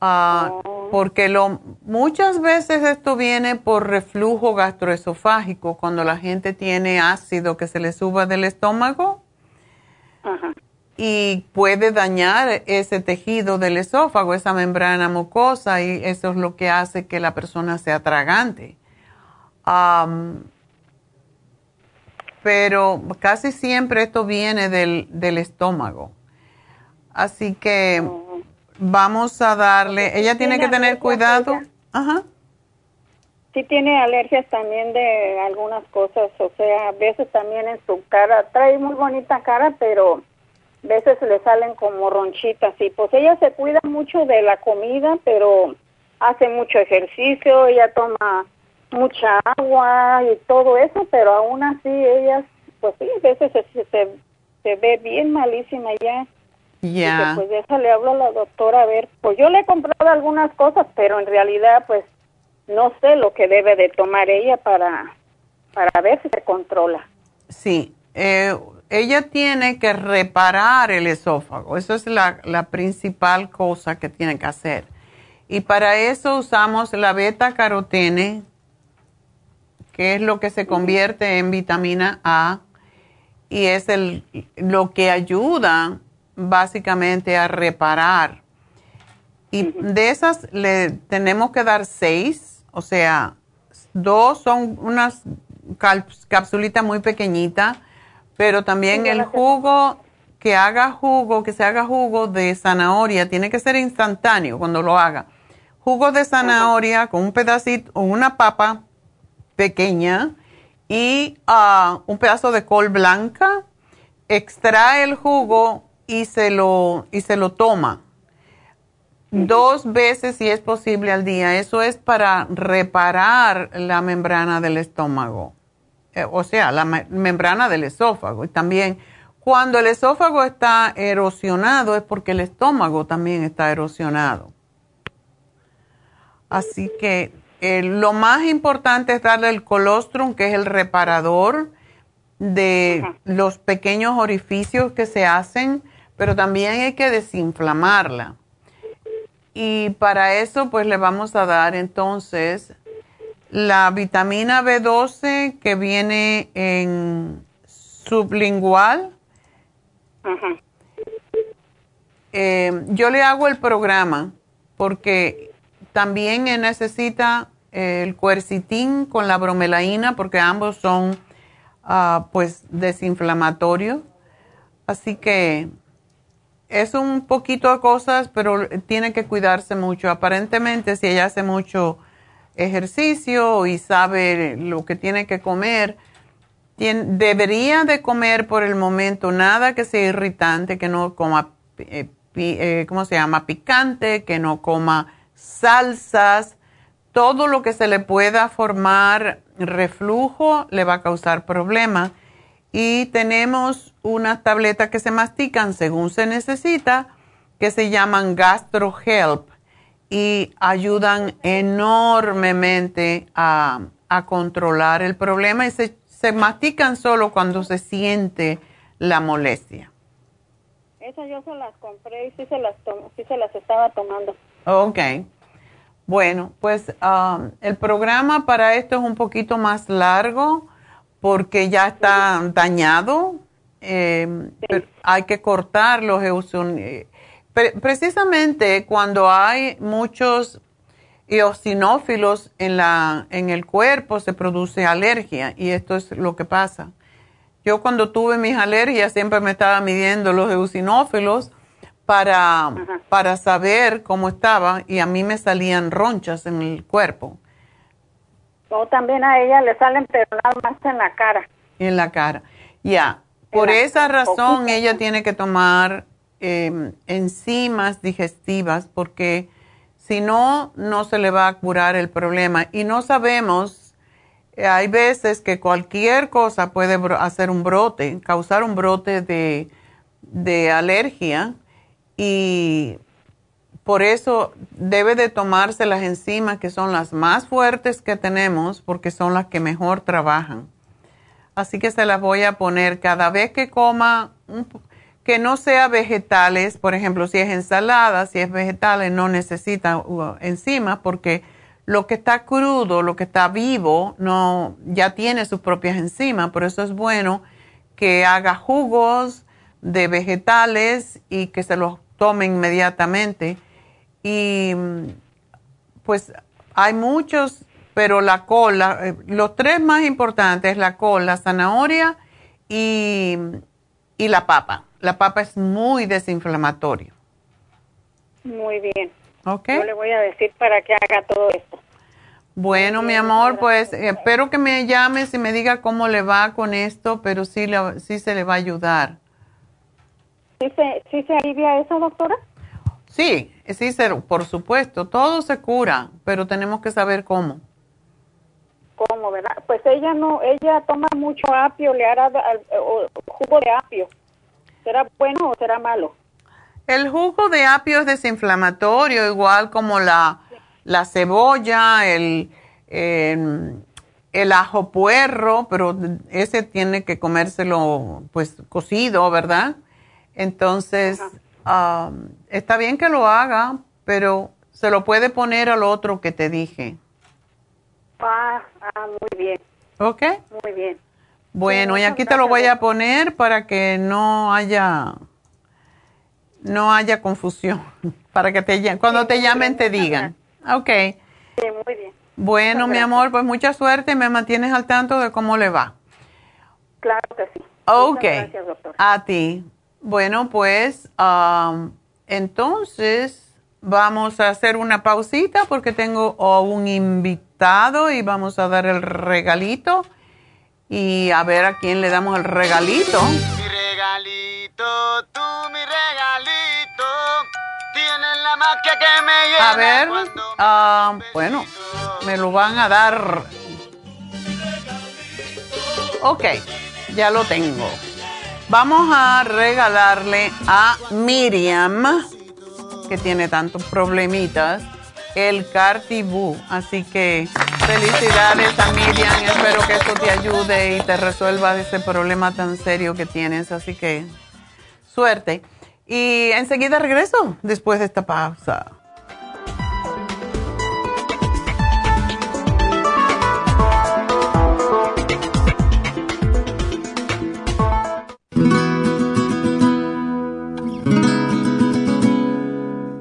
Ah, porque lo, muchas veces esto viene por reflujo gastroesofágico, cuando la gente tiene ácido que se le suba del estómago y puede dañar ese tejido del esófago, esa membrana mucosa, y eso es lo que hace que la persona sea tragante. Pero casi siempre esto viene del, del estómago. Así que vamos a darle, ella tiene que tener cuidado. Ajá. Sí tiene alergias también de algunas cosas, o sea, a veces también en su cara, trae muy bonita cara, pero a veces le salen como ronchitas y pues ella se cuida mucho de la comida, pero hace mucho ejercicio, ella toma mucha agua y todo eso, pero aún así ella, pues sí, a veces se, se, se ve bien malísima ya. Ya. Pues esa le hablo a la doctora a ver. Pues yo le he comprado algunas cosas, pero en realidad pues no sé lo que debe de tomar ella para, para ver si se controla. Sí, eh, ella tiene que reparar el esófago. Eso es la, la principal cosa que tiene que hacer. Y para eso usamos la beta carotene, que es lo que se convierte en vitamina A y es el, lo que ayuda básicamente a reparar. Y de esas le tenemos que dar seis, o sea, dos son unas capsulitas muy pequeñitas, pero también el jugo, que haga jugo, que se haga jugo de zanahoria, tiene que ser instantáneo cuando lo haga. Jugo de zanahoria con un pedacito, o una papa pequeña y ah, un pedazo de col blanca, extrae el jugo y se lo, y se lo toma dos veces si es posible al día. Eso es para reparar la membrana del estómago, eh, o sea, la membrana del esófago. Y también cuando el esófago está erosionado es porque el estómago también está erosionado. Así que eh, lo más importante es darle el colostrum, que es el reparador de los pequeños orificios que se hacen, pero también hay que desinflamarla. Y para eso, pues le vamos a dar entonces la vitamina B12 que viene en sublingual. Eh, yo le hago el programa porque también necesita el cuercitín con la bromelaína porque ambos son ah, pues desinflamatorios. Así que es un poquito de cosas, pero tiene que cuidarse mucho. Aparentemente, si ella hace mucho ejercicio y sabe lo que tiene que comer, debería de comer por el momento nada que sea irritante, que no coma, eh, eh, ¿cómo se llama? Picante, que no coma salsas. Todo lo que se le pueda formar reflujo le va a causar problemas y tenemos unas tabletas que se mastican según se necesita, que se llaman GastroHelp y ayudan enormemente a, controlar el problema y se, mastican solo cuando se siente la molestia. Esas yo se las compré y sí se las, sí se las estaba tomando. Ok. Bueno, pues um, el programa para esto es un poquito más largo porque ya está dañado. Eh, hay que cortar los eosinófilos. precisamente cuando hay muchos eosinófilos en, la, en el cuerpo se produce alergia y esto es lo que pasa. Yo cuando tuve mis alergias siempre me estaba midiendo los eosinófilos para, para saber cómo estaba y a mí me salían ronchas en el cuerpo. O también a ella le salen, pero nada más en la cara. En la cara. Ya. Por esa razón ella tiene que tomar em, enzimas digestivas porque si no, no se le va a curar el problema. Y no sabemos, eh, hay veces que cualquier cosa puede hacer un brote, causar un brote de, de alergia y por eso debe de tomarse las enzimas que son las más fuertes que tenemos porque son las que mejor trabajan. Así que se las voy a poner cada vez que coma, que no sea vegetales, por ejemplo, si es ensalada, si es vegetales, no necesita uh, enzimas porque lo que está crudo, lo que está vivo, no, ya tiene sus propias enzimas. Por eso es bueno que haga jugos de vegetales y que se los tome inmediatamente y pues hay muchos, pero la cola, eh, los tres más importantes, la col, la zanahoria y, la papa. La papa es muy desinflamatorio. Muy bien. Ok. Yo le voy a decir para que haga todo esto. Bueno, mi amor, pues espero que me llames y me diga cómo le va con esto, pero sí, sí se le va a ayudar. ¿Sí se, ¿Sí se alivia eso, doctora? Sí, sí, por supuesto, todo se cura, pero tenemos que saber cómo. ¿Cómo, verdad? Pues ella no, ella toma mucho apio, le hará jugo de apio. ¿Será bueno o será malo? El jugo de apio es desinflamatorio, igual como la, la cebolla, el, em, el ajo puerro, pero ese tiene que comérselo pues cocido, ¿verdad? Entonces, um, está bien que lo haga, pero se lo puede poner al otro que te dije. Ah, ah muy bien. ¿Ok? Muy bien. Bueno, y aquí te lo voy a poner para que no haya no haya confusión, para que te cuando te llamen te digan. Ok. Sí, muy bien. Bueno, mi amor, pues mucha suerte, me mantienes al tanto de cómo le va. Claro que sí. Ok. Gracias, doctor. A ti. Bueno, pues entonces vamos a hacer una pausita porque tengo un invitado y vamos a dar el regalito y a ver a quién le damos el regalito. Mi regalito, tú mi regalito, tienes la magia que me llena A ver, uh, bueno, me lo van a dar. Ok, ya lo tengo. Vamos a regalarle a Miriam, que tiene tantos problemitas, el Cartibú. Así que Felicidades a Miriam, espero que esto te ayude y te resuelva ese problema tan serio que tienes, así que suerte. Y enseguida regreso después de esta pausa.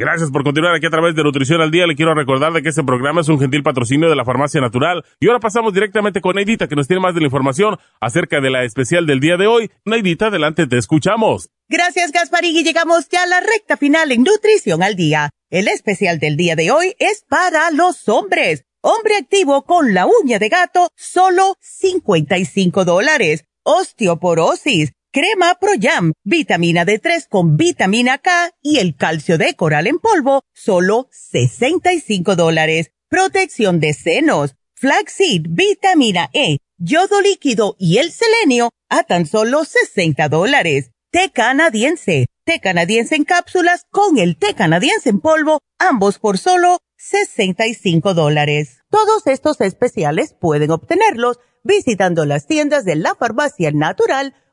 Gracias por continuar aquí a través de Nutrición al Día. Le quiero recordar de que este programa es un gentil patrocinio de la Farmacia Natural. Y ahora pasamos directamente con Neidita, que nos tiene más de la información acerca de la especial del día de hoy. Neidita, adelante, te escuchamos. Gracias, Gasparín, y llegamos ya a la recta final en Nutrición al Día. El especial del día de hoy es para los hombres. Hombre activo con la uña de gato, solo 55 dólares. Osteoporosis crema Pro Jam, vitamina D3 con vitamina K y el calcio de coral en polvo, solo 65 dólares. Protección de senos, flaxseed, vitamina E, yodo líquido y el selenio a tan solo 60 dólares. Té canadiense, té canadiense en cápsulas con el té canadiense en polvo, ambos por solo 65 dólares. Todos estos especiales pueden obtenerlos visitando las tiendas de la farmacia natural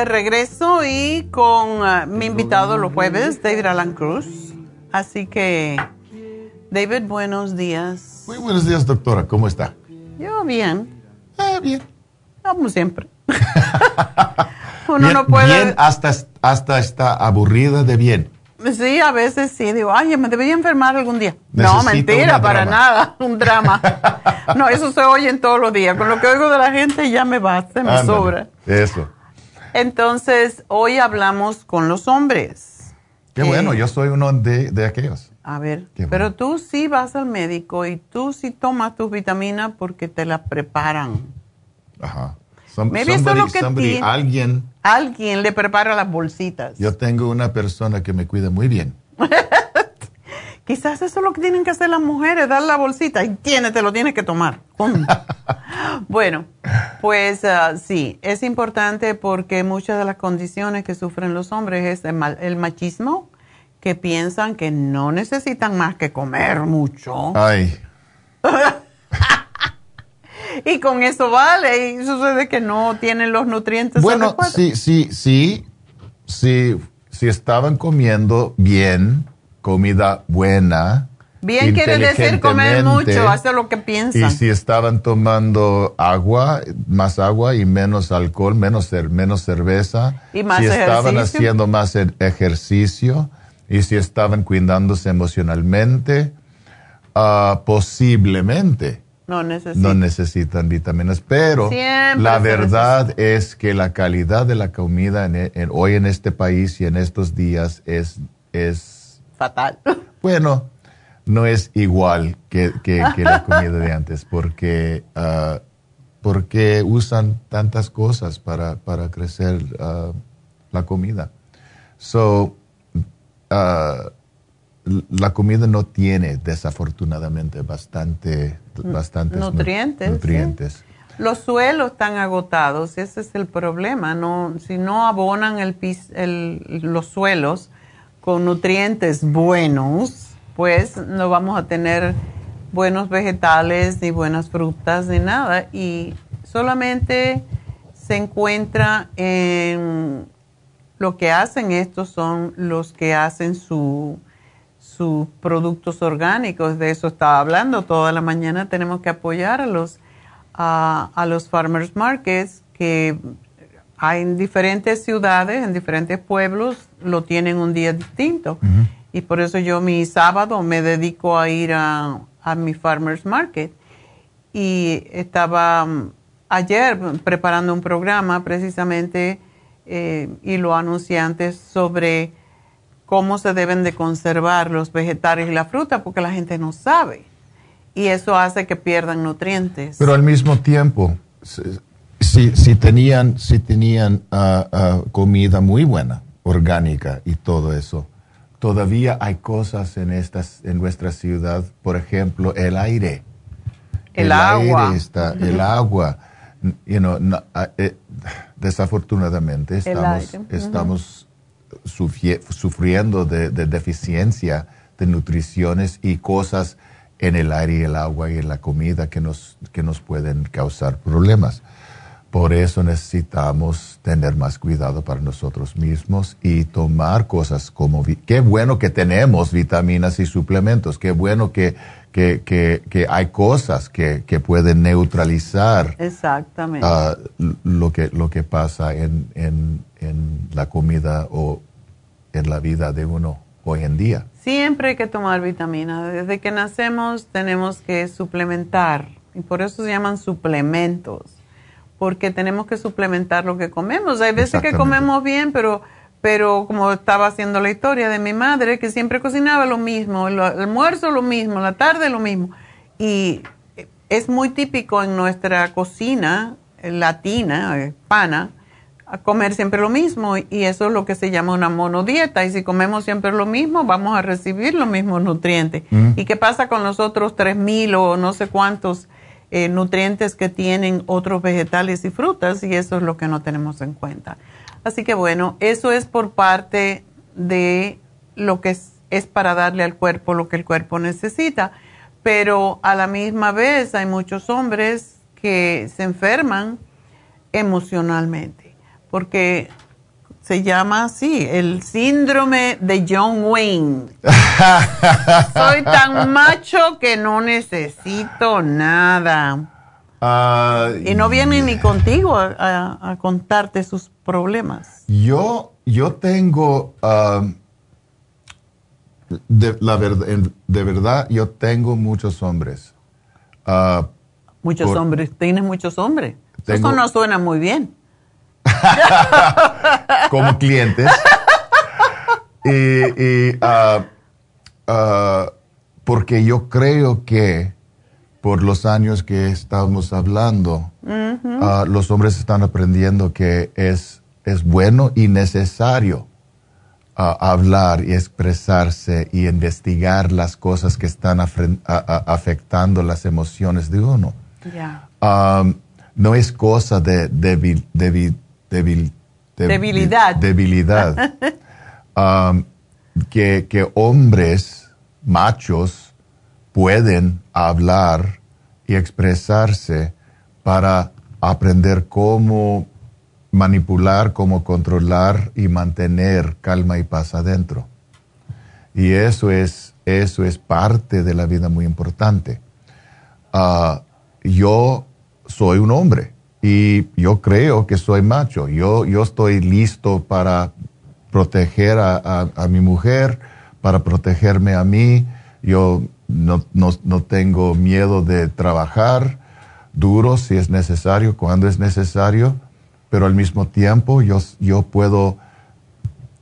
De regreso y con uh, mi invitado los jueves, David Alan Cruz. Así que, David, buenos días. Muy buenos días, doctora. ¿Cómo está? Yo bien. Eh, bien. Como siempre. Uno bien, no puede... Bien hasta, hasta está aburrida de bien. Sí, a veces sí. Digo, ay, me debería enfermar algún día. no, mentira, para nada. Un drama. no, eso se oye en todos los días. Con lo que oigo de la gente ya me basta, me sobra. Eso. Entonces, hoy hablamos con los hombres. Qué bueno, yo soy uno de, de aquellos. A ver, pero tú sí vas al médico y tú sí tomas tus vitaminas porque te las preparan. Ajá. somebody, alguien. Alguien le prepara las bolsitas. Yo tengo una persona que me cuida muy bien. Quizás eso es lo que tienen que hacer las mujeres, dar la bolsita y tiene, te lo tienes que tomar. bueno, pues ah, sí, es importante porque muchas de las condiciones que sufren los hombres es el, machismo, que piensan que no necesitan más que comer mucho. Ay. y con eso vale, y sucede que no tienen los nutrientes bueno, sí, sí, sí, sí, si estaban comiendo bien comida buena. Bien quiere decir comer mucho, hacer lo que piensan. Y si estaban tomando agua, más agua y menos alcohol, menos, menos cerveza. Y más si estaban haciendo más e-, ejercicio y si estaban cuidándose emocionalmente, uh, posiblemente no necesitan. no necesitan vitaminas. Pero la verdad es que la calidad de la comida en, hoy en este país y en estos días es, es fatal. Bueno, no es igual que, la comida de antes porque, ah, porque usan tantas cosas para, crecer ah, la comida. So, ah, la comida no tiene desafortunadamente bastante, bastantes nutrientes. nutrientes. Los suelos están agotados, ese es el problema. No, si no abonan el, el, los suelos, con nutrientes buenos, pues no vamos a tener buenos vegetales, ni buenas frutas, ni nada. Y solamente se encuentra en lo que hacen estos son los que hacen sus productos orgánicos. De eso estaba hablando toda la mañana. Tenemos que apoyar a los, a los farmers markets que hay en diferentes ciudades, en diferentes pueblos, lo tienen un día distinto. Y por eso yo mi sábado me dedico a ir a, mi farmer's market. Y estaba mm, ayer preparando un programa precisamente eh, y lo anuncié antes sobre cómo se deben de conservar los vegetales y la fruta porque la gente no sabe. Y eso hace que pierdan nutrientes. Pero al mismo tiempo, si, si tenían, si tenían ah, ah, comida muy buena, orgánica y todo eso, todavía hay cosas en, estas, en nuestra ciudad, por ejemplo, el aire. El, agua. está, El agua. You know, ah, eh, desafortunadamente estamos, estamos sufriendo de, de, deficiencia de nutriciones y cosas en el aire y el agua y en la comida que nos, que nos pueden causar problemas. Por eso necesitamos tener más cuidado para nosotros mismos y tomar cosas como, qué bueno que tenemos vitaminas y suplementos, qué bueno que, que, que, hay cosas que, que, pueden neutralizar Exactamente. Ah, lo, que, lo que pasa en, en, en la comida o en la vida de uno hoy en día. Siempre hay que tomar vitaminas. Desde que nacemos tenemos que suplementar y por eso se llaman suplementos porque tenemos que suplementar lo que comemos. Hay veces que comemos bien, pero, pero como estaba haciendo la historia de mi madre, que siempre cocinaba lo mismo, el almuerzo lo mismo, la tarde lo mismo. Y es muy típico en nuestra cocina latina, hispana, comer siempre lo mismo y eso es lo que se llama una monodieta y si comemos siempre lo mismo vamos a recibir los mismos nutrientes. Mm. ¿Y qué pasa con los otros 3.000 o no sé cuántos eh, nutrientes que tienen otros vegetales y frutas y eso es lo que no tenemos en cuenta. Así que bueno, eso es por parte de lo que es, es para darle al cuerpo lo que el cuerpo necesita, pero a la misma vez hay muchos hombres que se enferman emocionalmente, porque se llama así, el síndrome de John Wayne. Soy tan macho que no necesito nada. y no viene ni contigo a, contarte sus problemas. Yo, yo tengo, um, de, la de verdad, yo tengo muchos hombres. Uh, muchos hombres, tienes muchos hombres. Eso no suena muy bien. como clientes. y, ah, ah, porque yo creo que por los años que estamos hablando, ah, los hombres están aprendiendo que es, es bueno y necesario hablar y expresarse y investigar las cosas que están afectando las emociones de uno. no es cosa de debilidad. debilidad. que, que hombres machos pueden hablar y expresarse para aprender cómo manipular, cómo controlar y mantener calma y paz adentro. Y eso es, eso es parte de la vida muy importante. Ah, yo soy un hombre y yo creo que soy macho. Yo, yo estoy listo para proteger a, mi mujer, para protegerme a mí. Yo no, no, tengo miedo de trabajar duro si es necesario, cuando es necesario, pero al mismo tiempo yo, yo puedo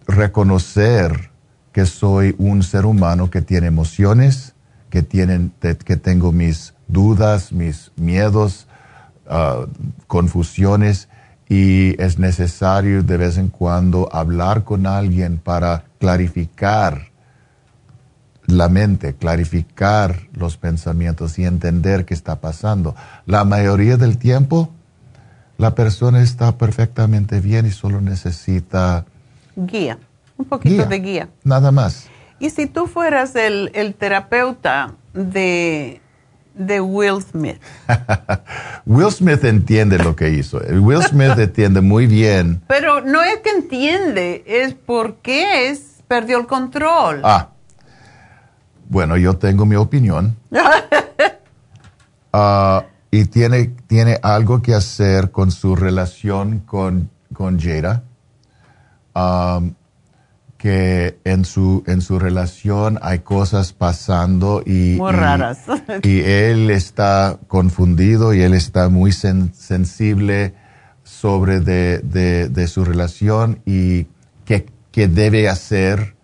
reconocer que soy un ser humano que tiene emociones, que, tienen, que tengo mis dudas, mis miedos, ah, confusiones y es necesario de vez en cuando hablar con alguien para clarificar la mente, clarificar los pensamientos y entender qué está pasando. La mayoría del tiempo la persona está perfectamente bien y solo necesita guía, un poquito de guía. Nada más. Y si tú fueras el, el terapeuta de de Will Smith. Will Smith entiende lo que hizo. Will Smith entiende muy bien. Pero no es que entiende, es porque es, perdió el control. Ah. Bueno, yo tengo mi opinión. Ah, y tiene, tiene algo que hacer con su relación con, con Jada. Um, que en su, en su relación hay cosas pasando y, muy raras. y él está confundido y él está muy sensible sobre de, de, su relación y qué, qué, debe hacer.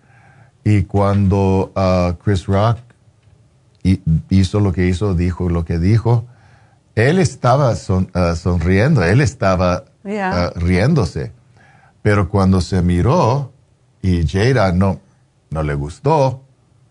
Y cuando uh, Chris Rock hizo lo que hizo, dijo lo que dijo, él estaba uh, sonriendo, él estaba uh, riéndose. Pero cuando se miró, y Jada no, no le gustó.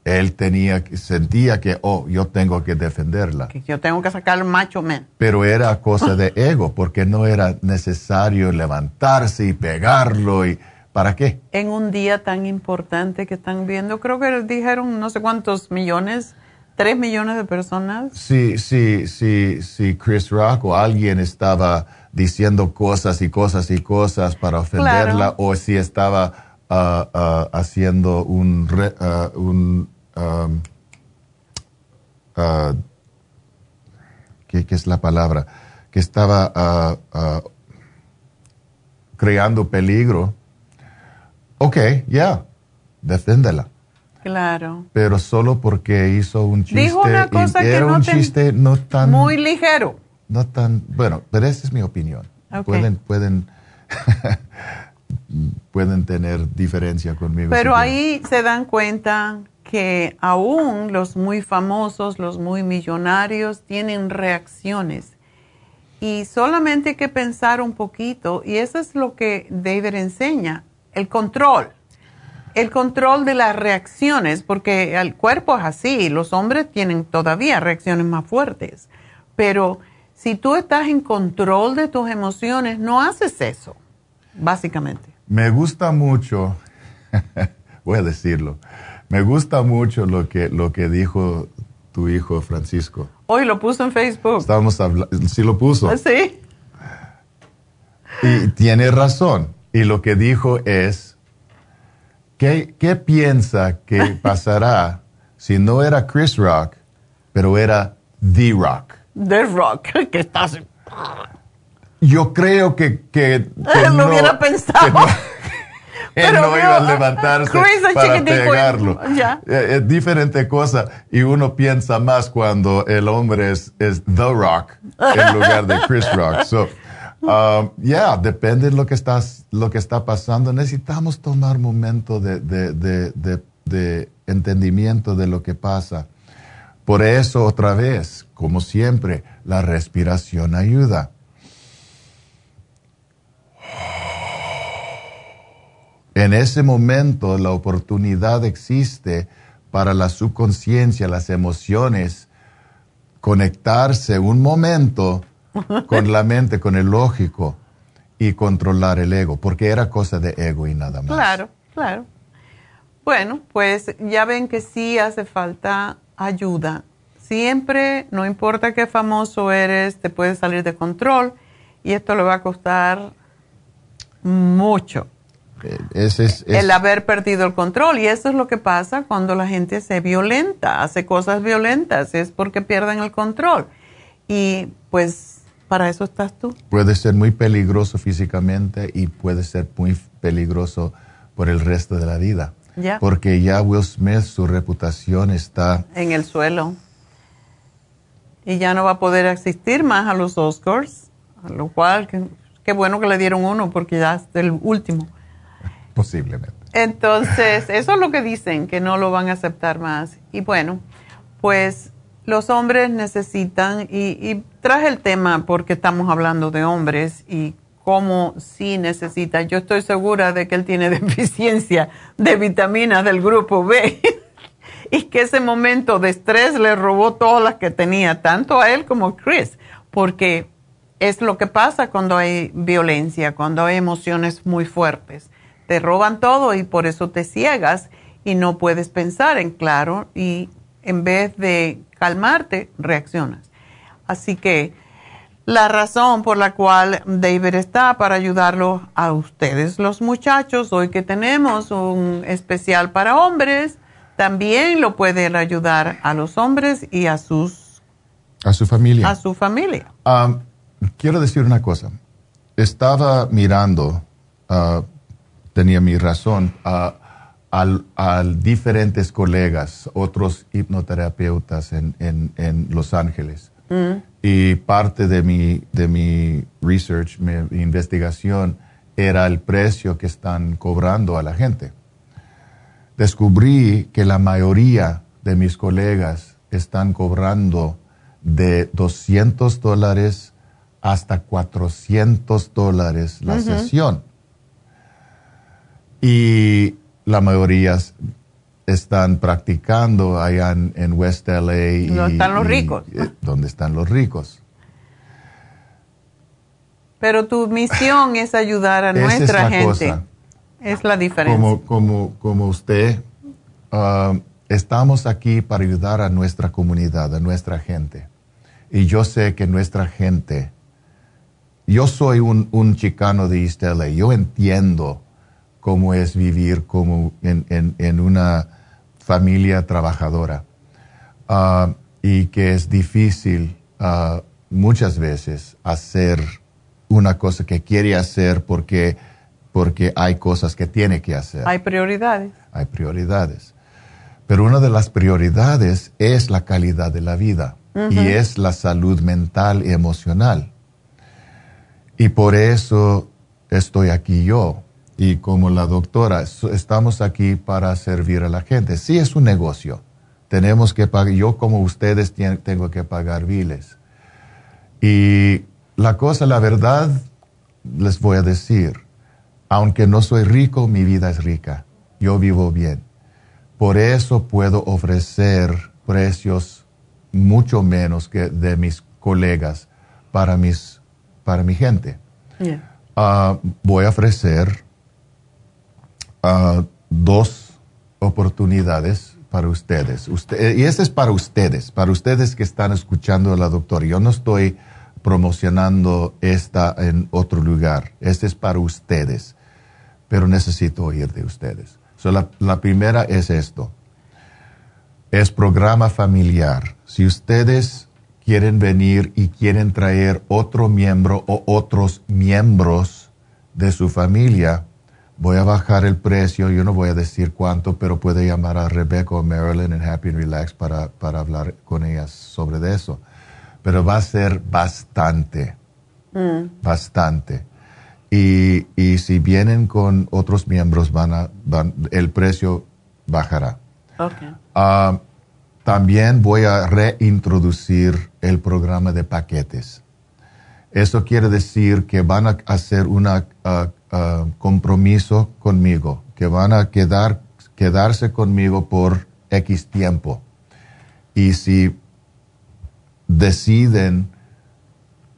Él tenía, sentía que, oh, yo tengo que defenderla. Que yo tengo que sacar el macho men. Pero era cosa de ego, porque no era necesario levantarse y pegarlo y, ¿para qué? En un día tan importante que están viendo, creo que dijeron no sé cuántos millones, tres millones de personas. Sí, sí, sí, sí, Chris Rock o alguien estaba diciendo cosas y cosas y cosas para ofenderla, o si estaba haciendo un, un um, ¿qué, es la palabra? Que estaba creando peligro. Ok, ya, deféndela. Claro. Pero solo porque hizo un chiste. Dijo una cosa que era un chiste no tan. Muy ligero. No tan. Bueno, pero esa es mi opinión. Pueden, pueden pueden tener diferencia conmigo. Pero ahí se dan cuenta que aún los muy famosos, los muy millonarios, tienen reacciones. Y solamente hay que pensar un poquito, y eso es lo que David enseña, el control. El control de las reacciones, porque el cuerpo es así, los hombres tienen todavía reacciones más fuertes. Pero si tú estás en control de tus emociones, no haces eso, básicamente. Me gusta mucho, voy a decirlo, me gusta mucho lo que, lo que dijo tu hijo Francisco. Hoy lo puso en Facebook. Estábamos hablando, sí lo puso. Ah, sí. Y tiene razón. Y lo que dijo es, ¿qué, qué piensa que pasará si no era Chris Rock, pero era The Rock? The Rock, que estás yo creo que, que, él no, hubiera pensado. él no iba a levantarse para pegarlo. Es, diferente cosa y uno piensa más cuando el hombre es, es The Rock en lugar de Chris Rock. Um, ya, depende de lo que, estás, lo que está pasando. Necesitamos tomar momento de, de, de, de, entendimiento de lo que pasa. Por eso, otra vez, como siempre, la respiración ayuda. En ese momento la oportunidad existe para la subconsciencia, las emociones, conectarse un momento con la mente, con el lógico y controlar el ego, porque era cosa de ego y nada más. Claro, claro. Bueno, pues ya ven que sí hace falta ayuda. Siempre, no importa qué famoso eres, te puedes salir de control y esto le va a costar mucho. Eh, es, El haber perdido el control. Y eso es lo que pasa cuando la gente se violenta, hace cosas violentas, es porque pierden el control. Y pues para eso estás tú. Puede ser muy peligroso físicamente y puede ser muy peligroso por el resto de la vida. Porque ya Will Smith, su reputación está... En el suelo. Y ya no va a poder asistir más a los Oscars, a lo cual, qué bueno que le dieron uno porque ya es el último. Posiblemente. Entonces, eso es lo que dicen, que no lo van a aceptar más. Y bueno, pues los hombres necesitan, y, y traje el tema porque estamos hablando de hombres y cómo sí necesitan. Yo estoy segura de que él tiene deficiencia de vitaminas del grupo B y que ese momento de estrés le robó todas las que tenía, tanto a él como a Chris, porque es lo que pasa cuando hay violencia, cuando hay emociones muy fuertes. Te roban todo y por eso te ciegas y no puedes pensar en claro y en vez de calmarte, reaccionas. Así que la razón por la cual David está para ayudarlo a ustedes, los muchachos, hoy que tenemos un especial para hombres, también lo pueden ayudar a los hombres y a sus a su familia. A su familia. Um, quiero decir una cosa. Estaba mirando, uh, tenía mi razón, uh, a, diferentes colegas, otros hipnoterapeutas en, en, Los Ángeles. Mm. Y parte de mi, de mi research, mi investigación, era el precio que están cobrando a la gente. Descubrí que la mayoría de mis colegas están cobrando de 200 dólares hasta 400 dólares la sesión. Y la mayoría están practicando allá en, West LA. Donde están los ricos. Eh, donde están los ricos. Pero tu misión es ayudar a nuestra gente. Es la diferencia. Como, como, como usted, uh, estamos aquí para ayudar a nuestra comunidad, a nuestra gente. Y yo sé que nuestra gente, yo soy un, un chicano de East LA, yo entiendo cómo es vivir como en, una familia trabajadora ah, y que es difícil ah, muchas veces hacer una cosa que quiere hacer porque, porque hay cosas que tiene que hacer. Hay prioridades. Hay prioridades. Pero una de las prioridades es la calidad de la vida y es la salud mental y emocional. Y por eso estoy aquí yo, y como la doctora, estamos aquí para servir a la gente. Sí es un negocio. Tenemos que pagar, yo como ustedes tengo que pagar biles. Y la cosa, la verdad, les voy a decir, aunque no soy rico, mi vida es rica. Yo vivo bien. Por eso puedo ofrecer precios mucho menos que de mis colegas para, mis, para mi gente. Ah, voy a ofrecer dos oportunidades para ustedes. Usted, y este es para ustedes, para ustedes que están escuchando a la doctora. Yo no estoy promocionando esta en otro lugar. Este es para ustedes, pero necesito oír de ustedes. la, la primera es esto. Es programa familiar. Si ustedes quieren venir y quieren traer otro miembro o otros miembros de su familia, voy a bajar el precio, yo no voy a decir cuánto, pero puede llamar a Rebecca o Marilyn en Happy and Relax para, para hablar con ellas sobre eso. Pero va a ser bastante. mm. bastante. Y, y, si vienen con otros miembros, van a, el precio bajará. Okay. Ah, también voy a reintroducir el programa de paquetes. Eso quiere decir que van a hacer un ah, ah, compromiso conmigo, que van a quedar, quedarse conmigo por X tiempo. Y si deciden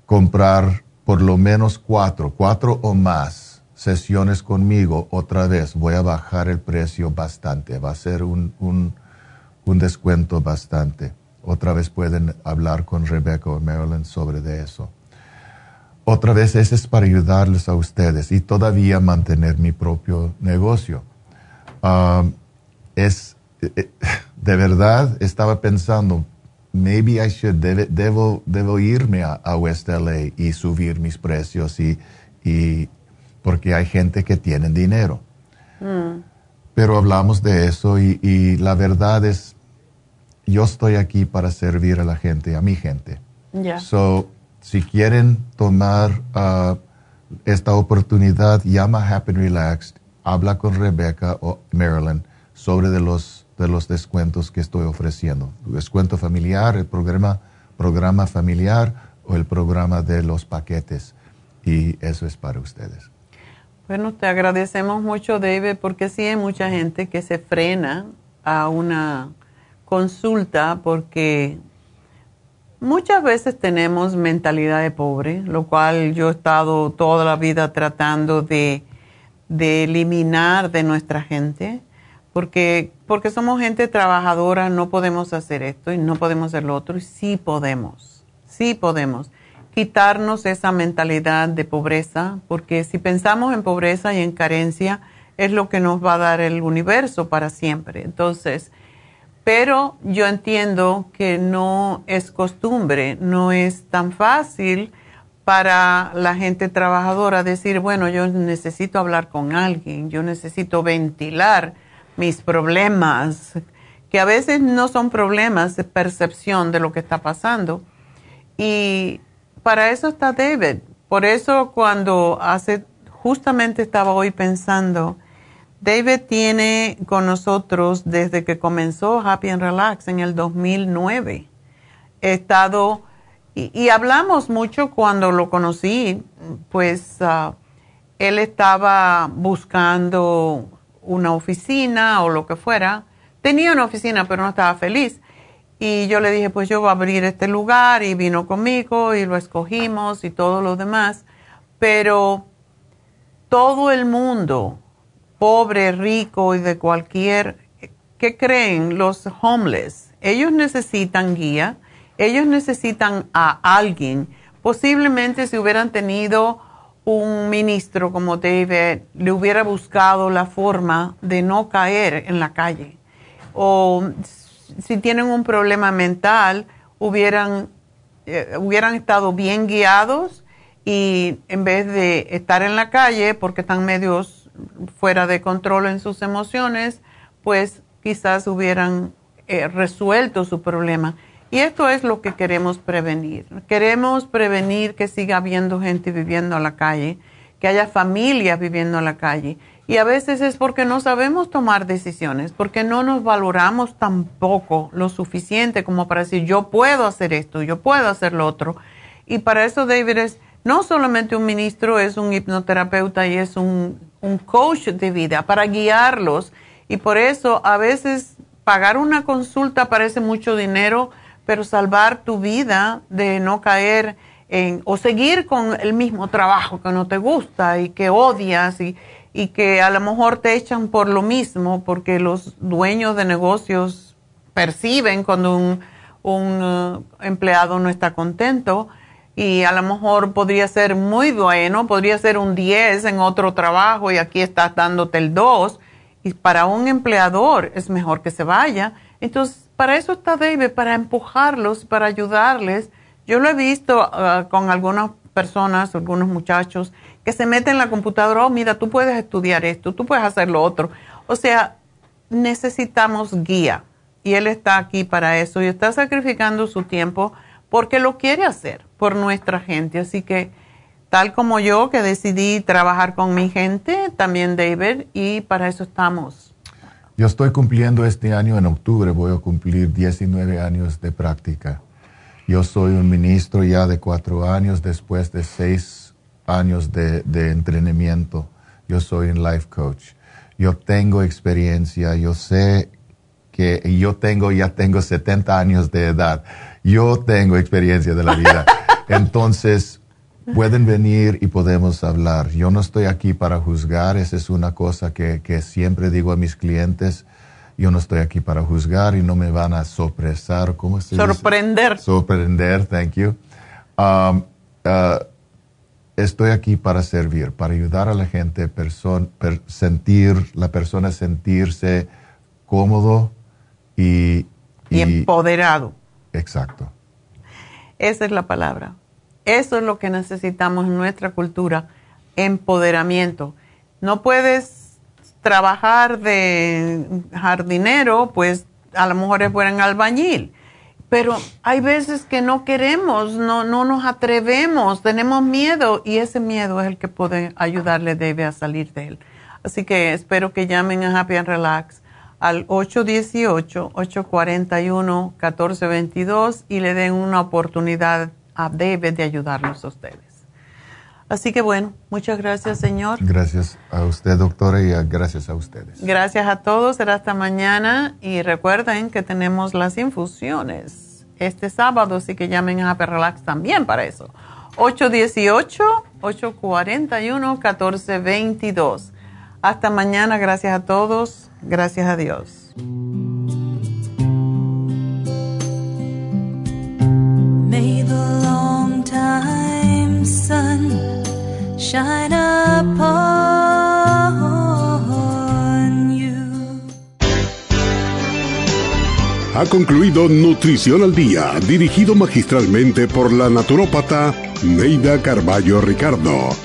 comprar por lo menos cuatro, cuatro o más sesiones conmigo otra vez, voy a bajar el precio bastante. Va a ser un, un, un descuento bastante. Otra vez pueden hablar con Rebecca o Marilyn sobre de eso. Otra vez ese es para ayudarles a ustedes y todavía mantener mi propio negocio. Um, es, eh, de verdad, estaba pensando, maybe I should, debo, debo irme a, West LA y subir mis precios y, y porque hay gente que tiene dinero. Mm. Pero hablamos de eso y, la verdad es, yo estoy aquí para servir a la gente, a mi gente. So, si quieren tomar uh, esta oportunidad, llama Happy Relaxed, habla con Rebecca o Marilyn sobre de los de los descuentos que estoy ofreciendo. Descuento familiar, el programa, programa familiar o el programa de los paquetes. Y eso es para ustedes. Bueno, te agradecemos mucho, David, porque sí hay mucha gente que se frena a una consulta porque muchas veces tenemos mentalidad de pobre, lo cual yo he estado toda la vida tratando de, de eliminar de nuestra gente porque, porque somos gente trabajadora, no podemos hacer esto y no podemos hacer lo otro, y sí podemos, sí podemos quitarnos esa mentalidad de pobreza, porque si pensamos en pobreza y en carencia, es lo que nos va a dar el universo para siempre. Entonces, pero yo entiendo que no es costumbre, no es tan fácil para la gente trabajadora decir, bueno, yo necesito hablar con alguien, yo necesito ventilar mis problemas, que a veces no son problemas de percepción de lo que está pasando. Y para eso está David. Por eso cuando hace, justamente estaba hoy pensando, David tiene con nosotros desde que comenzó Happy and Relax en el 2009. He estado, y, hablamos mucho cuando lo conocí, pues ah, él estaba buscando una oficina o lo que fuera. Tenía una oficina, pero no estaba feliz. Y yo le dije, pues yo voy a abrir este lugar y vino conmigo y lo escogimos y todo lo demás. Pero todo el mundo, pobre, rico y de cualquier, ¿qué creen? Los homeless, ellos necesitan guía, ellos necesitan a alguien. Posiblemente si hubieran tenido un ministro como David le hubiera buscado la forma de no caer en la calle. O si tienen un problema mental, hubieran, eh, hubieran estado bien guiados y en vez de estar en la calle porque están medios fuera de control en sus emociones, pues quizás hubieran eh, resuelto su problema. Y esto es lo que queremos prevenir. Queremos prevenir que siga habiendo gente viviendo en la calle, que haya familias viviendo en la calle. Y a veces es porque no sabemos tomar decisiones, porque no nos valoramos tampoco lo suficiente como para decir yo puedo hacer esto, yo puedo hacer lo otro. Y para eso David es no solamente un ministro, es un hipnoterapeuta y es un, un coach de vida para guiarlos. Y por eso a veces pagar una consulta parece mucho dinero pero salvar tu vida de no caer en, o seguir con el mismo trabajo que no te gusta y que odias y, que a lo mejor te echan por lo mismo porque los dueños de negocios perciben cuando un, un uh, empleado no está contento y a lo mejor podría ser muy bueno, podría ser un 10 en otro trabajo y aquí estás dándote el 2 y para un empleador es mejor que se vaya. Entonces, para eso está David, para empujarlos, para ayudarles. Yo lo he visto ah, con algunas personas, algunos muchachos, que se meten en la computadora, oh, mira, tú puedes estudiar esto, tú puedes hacer lo otro. O sea, necesitamos guía. Y él está aquí para eso y está sacrificando su tiempo porque lo quiere hacer por nuestra gente. Así que tal como yo que decidí trabajar con mi gente, también David, y para eso estamos. Yo estoy cumpliendo este año, en octubre voy a cumplir 19 años de práctica. Yo soy un ministro ya de cuatro años después de seis años de, de entrenamiento. Yo soy un life coach. Yo tengo experiencia, yo sé que yo tengo, ya tengo 70 años de edad. Yo tengo experiencia de la vida. Entonces, pueden venir y podemos hablar. Yo no estoy aquí para juzgar, esa es una cosa que, que siempre digo a mis clientes. Yo no estoy aquí para juzgar y no me van a sorpresar. ¿Cómo se Sorprender. Sorprender, thank you. Um, uh, estoy aquí para servir, para ayudar a la gente, person, sentir, la persona sentirse cómodo y, y, empoderado. Exacto. Esa es la palabra. Eso es lo que necesitamos en nuestra cultura, empoderamiento. No puedes trabajar de jardinero, pues a lo mejor es albañil, pero hay veces que no queremos, no, no nos atrevemos, tenemos miedo y ese miedo es el que puede ayudarle debe a salir de él. Así que espero que llamen a Happy and Relax al 818-841-1422 y le den una oportunidad a David de ayudarnos a ustedes. Así que bueno, muchas gracias, señor. Gracias a usted, doctora, y gracias a ustedes. Gracias a todos. Será hasta mañana. Y recuerden que tenemos las infusiones este sábado, así que llamen a Happy Relax también para eso. 818-841-1422. Hasta mañana. Gracias a todos. Gracias a Dios. May the long time sun shine upon you. Ha concluido Nutrición al Día, dirigido magistralmente por la naturópata Neida Carballo Ricardo.